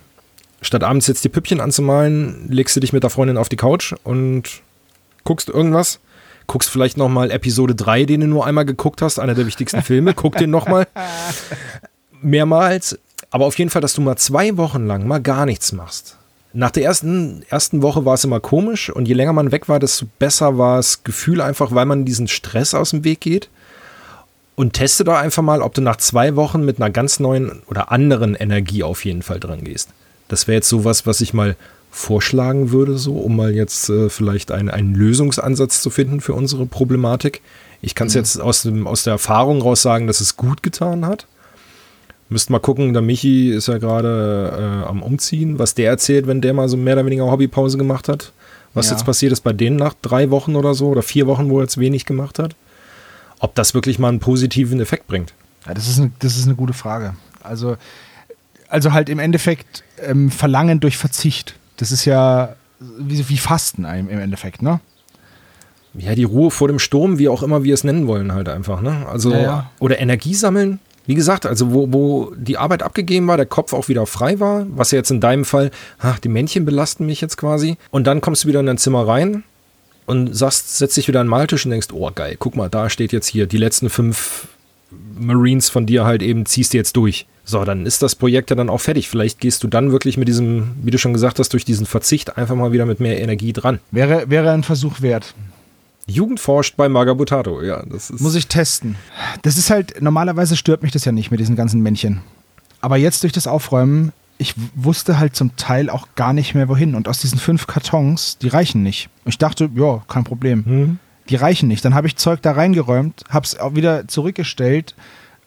Statt abends jetzt die Püppchen anzumalen, legst du dich mit der Freundin auf die Couch und guckst irgendwas guckst vielleicht noch mal Episode 3, den du nur einmal geguckt hast, einer der wichtigsten (laughs) Filme, guck den noch mal (laughs) mehrmals. Aber auf jeden Fall, dass du mal zwei Wochen lang mal gar nichts machst. Nach der ersten, ersten Woche war es immer komisch und je länger man weg war, desto besser war das Gefühl einfach, weil man diesen Stress aus dem Weg geht. Und teste doch einfach mal, ob du nach zwei Wochen mit einer ganz neuen oder anderen Energie auf jeden Fall dran gehst. Das wäre jetzt sowas, was ich mal vorschlagen würde, so, um mal jetzt äh, vielleicht ein, einen Lösungsansatz zu finden für unsere Problematik. Ich kann es mhm. jetzt aus, dem, aus der Erfahrung raus sagen, dass es gut getan hat. Müsst mal gucken, der Michi ist ja gerade äh, am Umziehen, was der erzählt, wenn der mal so mehr oder weniger Hobbypause gemacht hat. Was ja. jetzt passiert ist bei denen nach drei Wochen oder so oder vier Wochen, wo er jetzt wenig gemacht hat. Ob das wirklich mal einen positiven Effekt bringt. Ja, das ist eine, das ist eine gute Frage. Also, also halt im Endeffekt ähm, Verlangen durch Verzicht. Das ist ja wie, wie Fasten im Endeffekt, ne? Ja, die Ruhe vor dem Sturm, wie auch immer wir es nennen wollen, halt einfach, ne? Also, ja, ja. oder Energie sammeln. Wie gesagt, also wo, wo die Arbeit abgegeben war, der Kopf auch wieder frei war, was ja jetzt in deinem Fall, ach, die Männchen belasten mich jetzt quasi. Und dann kommst du wieder in dein Zimmer rein und sagst, setzt dich wieder an den Maltisch und denkst, oh geil, guck mal, da steht jetzt hier die letzten fünf Marines von dir halt eben, ziehst du jetzt durch. So, dann ist das Projekt ja dann auch fertig. Vielleicht gehst du dann wirklich mit diesem, wie du schon gesagt hast, durch diesen Verzicht einfach mal wieder mit mehr Energie dran. Wäre, wäre ein Versuch wert. Jugend forscht bei Magabutato, ja. Das ist Muss ich testen. Das ist halt, normalerweise stört mich das ja nicht mit diesen ganzen Männchen. Aber jetzt durch das Aufräumen, ich wusste halt zum Teil auch gar nicht mehr wohin. Und aus diesen fünf Kartons, die reichen nicht. Ich dachte, ja, kein Problem. Hm. Die reichen nicht. Dann habe ich Zeug da reingeräumt, habe es auch wieder zurückgestellt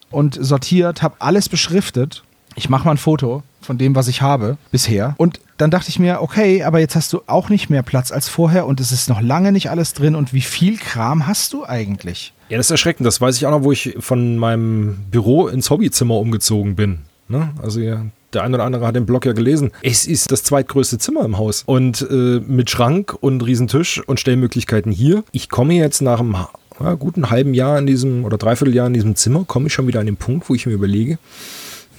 und sortiert, habe alles beschriftet. Ich mache mal ein Foto von dem, was ich habe bisher. Und dann dachte ich mir, okay, aber jetzt hast du auch nicht mehr Platz als vorher und es ist noch lange nicht alles drin. Und wie viel Kram hast du eigentlich? Ja, das ist erschreckend. Das weiß ich auch noch, wo ich von meinem Büro ins Hobbyzimmer umgezogen bin. Ne? Also ja, der eine oder andere hat den Blog ja gelesen. Es ist das zweitgrößte Zimmer im Haus. Und äh, mit Schrank und Riesentisch und Stellmöglichkeiten hier. Ich komme jetzt nach einem ja, guten halben Jahr in diesem oder dreiviertel Jahr in diesem Zimmer, komme ich schon wieder an den Punkt, wo ich mir überlege,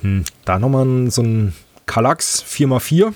hm, da nochmal so ein Kallax 4x4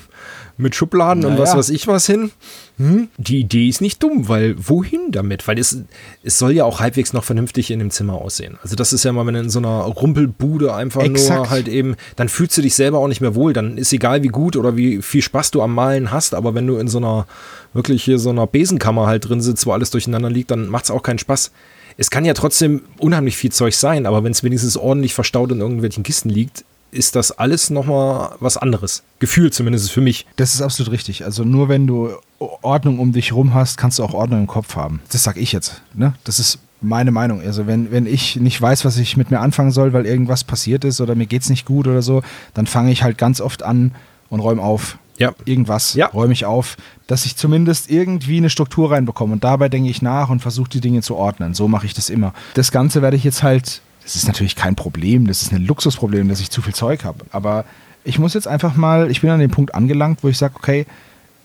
mit Schubladen naja. und was weiß ich was hin. Hm, die Idee ist nicht dumm, weil wohin damit? Weil es, es soll ja auch halbwegs noch vernünftig in dem Zimmer aussehen. Also das ist ja mal, wenn du in so einer Rumpelbude einfach Exakt. nur halt eben, dann fühlst du dich selber auch nicht mehr wohl. Dann ist egal, wie gut oder wie viel Spaß du am Malen hast, aber wenn du in so einer, wirklich hier so einer Besenkammer halt drin sitzt, wo alles durcheinander liegt, dann macht es auch keinen Spaß. Es kann ja trotzdem unheimlich viel Zeug sein, aber wenn es wenigstens ordentlich verstaut in irgendwelchen Kisten liegt, ist das alles nochmal was anderes. Gefühl zumindest für mich. Das ist absolut richtig. Also nur wenn du Ordnung um dich rum hast, kannst du auch Ordnung im Kopf haben. Das sag ich jetzt. Ne? Das ist meine Meinung. Also wenn, wenn ich nicht weiß, was ich mit mir anfangen soll, weil irgendwas passiert ist oder mir geht es nicht gut oder so, dann fange ich halt ganz oft an und räume auf. Ja. Irgendwas ja. räume ich auf, dass ich zumindest irgendwie eine Struktur reinbekomme. Und dabei denke ich nach und versuche die Dinge zu ordnen. So mache ich das immer. Das Ganze werde ich jetzt halt das ist natürlich kein Problem, das ist ein Luxusproblem, dass ich zu viel Zeug habe. Aber ich muss jetzt einfach mal, ich bin an dem Punkt angelangt, wo ich sage, okay,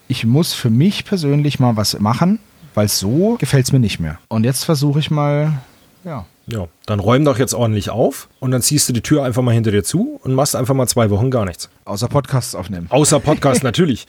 ich muss für mich persönlich mal was machen, weil so gefällt es mir nicht mehr. Und jetzt versuche ich mal, ja. Ja, dann räum doch jetzt ordentlich auf und dann ziehst du die Tür einfach mal hinter dir zu und machst einfach mal zwei Wochen gar nichts. Außer Podcasts aufnehmen. Außer Podcast (laughs) natürlich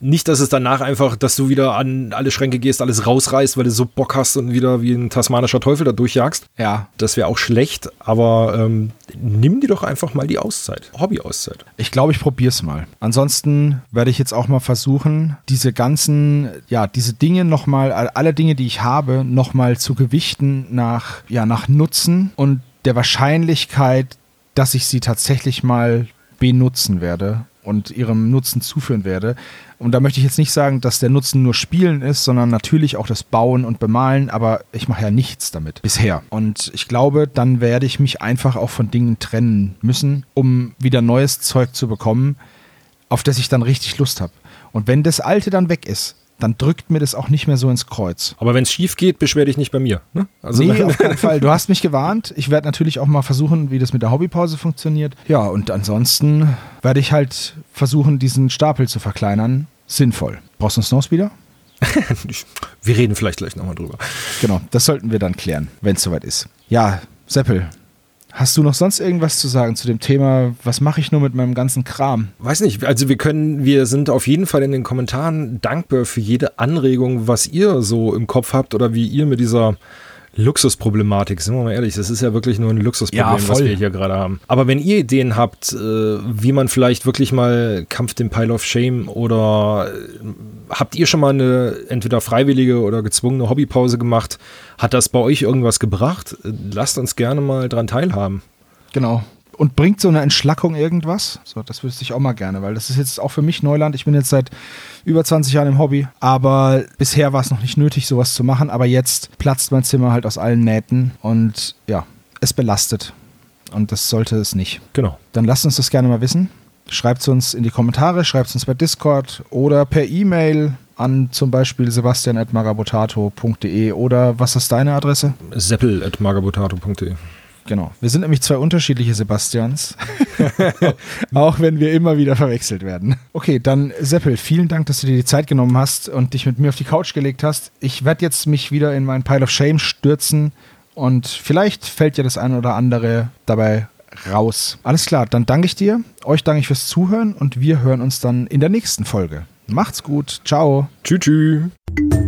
nicht, dass es danach einfach, dass du wieder an alle Schränke gehst, alles rausreißt, weil du so Bock hast und wieder wie ein tasmanischer Teufel da durchjagst. Ja. Das wäre auch schlecht, aber ähm, nimm dir doch einfach mal die Auszeit. Hobby-Auszeit. Ich glaube, ich probiere es mal. Ansonsten werde ich jetzt auch mal versuchen, diese ganzen, ja, diese Dinge nochmal, alle Dinge, die ich habe, nochmal zu gewichten nach, ja, nach Nutzen und der Wahrscheinlichkeit, dass ich sie tatsächlich mal benutzen werde und ihrem Nutzen zuführen werde. Und da möchte ich jetzt nicht sagen, dass der Nutzen nur Spielen ist, sondern natürlich auch das Bauen und Bemalen, aber ich mache ja nichts damit bisher. Und ich glaube, dann werde ich mich einfach auch von Dingen trennen müssen, um wieder neues Zeug zu bekommen, auf das ich dann richtig Lust habe. Und wenn das Alte dann weg ist, dann drückt mir das auch nicht mehr so ins Kreuz. Aber wenn es schief geht, beschwer dich nicht bei mir. Ne? Also nee, (laughs) auf keinen Fall. Du hast mich gewarnt. Ich werde natürlich auch mal versuchen, wie das mit der Hobbypause funktioniert. Ja, und ansonsten werde ich halt versuchen, diesen Stapel zu verkleinern. Sinnvoll. Brauchst du einen Snowspeeder? (laughs) wir reden vielleicht gleich nochmal drüber. Genau, das sollten wir dann klären, wenn es soweit ist. Ja, Seppel, Hast du noch sonst irgendwas zu sagen zu dem Thema? Was mache ich nur mit meinem ganzen Kram? Weiß nicht. Also wir können, wir sind auf jeden Fall in den Kommentaren dankbar für jede Anregung, was ihr so im Kopf habt oder wie ihr mit dieser Luxusproblematik, sind wir mal ehrlich, das ist ja wirklich nur ein Luxusproblem, ja, was wir hier gerade haben. Aber wenn ihr Ideen habt, äh, wie man vielleicht wirklich mal Kampf dem Pile of Shame oder äh, habt ihr schon mal eine entweder freiwillige oder gezwungene Hobbypause gemacht? Hat das bei euch irgendwas gebracht? Lasst uns gerne mal dran teilhaben. Genau. Und bringt so eine Entschlackung irgendwas? So, das wüsste ich auch mal gerne, weil das ist jetzt auch für mich Neuland. Ich bin jetzt seit über 20 Jahren im Hobby, aber bisher war es noch nicht nötig, sowas zu machen. Aber jetzt platzt mein Zimmer halt aus allen Nähten und ja, es belastet. Und das sollte es nicht. Genau. Dann lasst uns das gerne mal wissen. Schreibt es uns in die Kommentare, schreibt es uns bei Discord oder per E-Mail an zum Beispiel sebastian.magabotato.de oder was ist deine Adresse? seppel.magabotato.de Genau. Wir sind nämlich zwei unterschiedliche Sebastians. (laughs) auch wenn wir immer wieder verwechselt werden. Okay, dann Seppel, vielen Dank, dass du dir die Zeit genommen hast und dich mit mir auf die Couch gelegt hast. Ich werde jetzt mich wieder in meinen Pile of Shame stürzen und vielleicht fällt ja das eine oder andere dabei raus. Alles klar, dann danke ich dir. Euch danke ich fürs Zuhören und wir hören uns dann in der nächsten Folge. Macht's gut. Ciao. Tschüss. tschüss.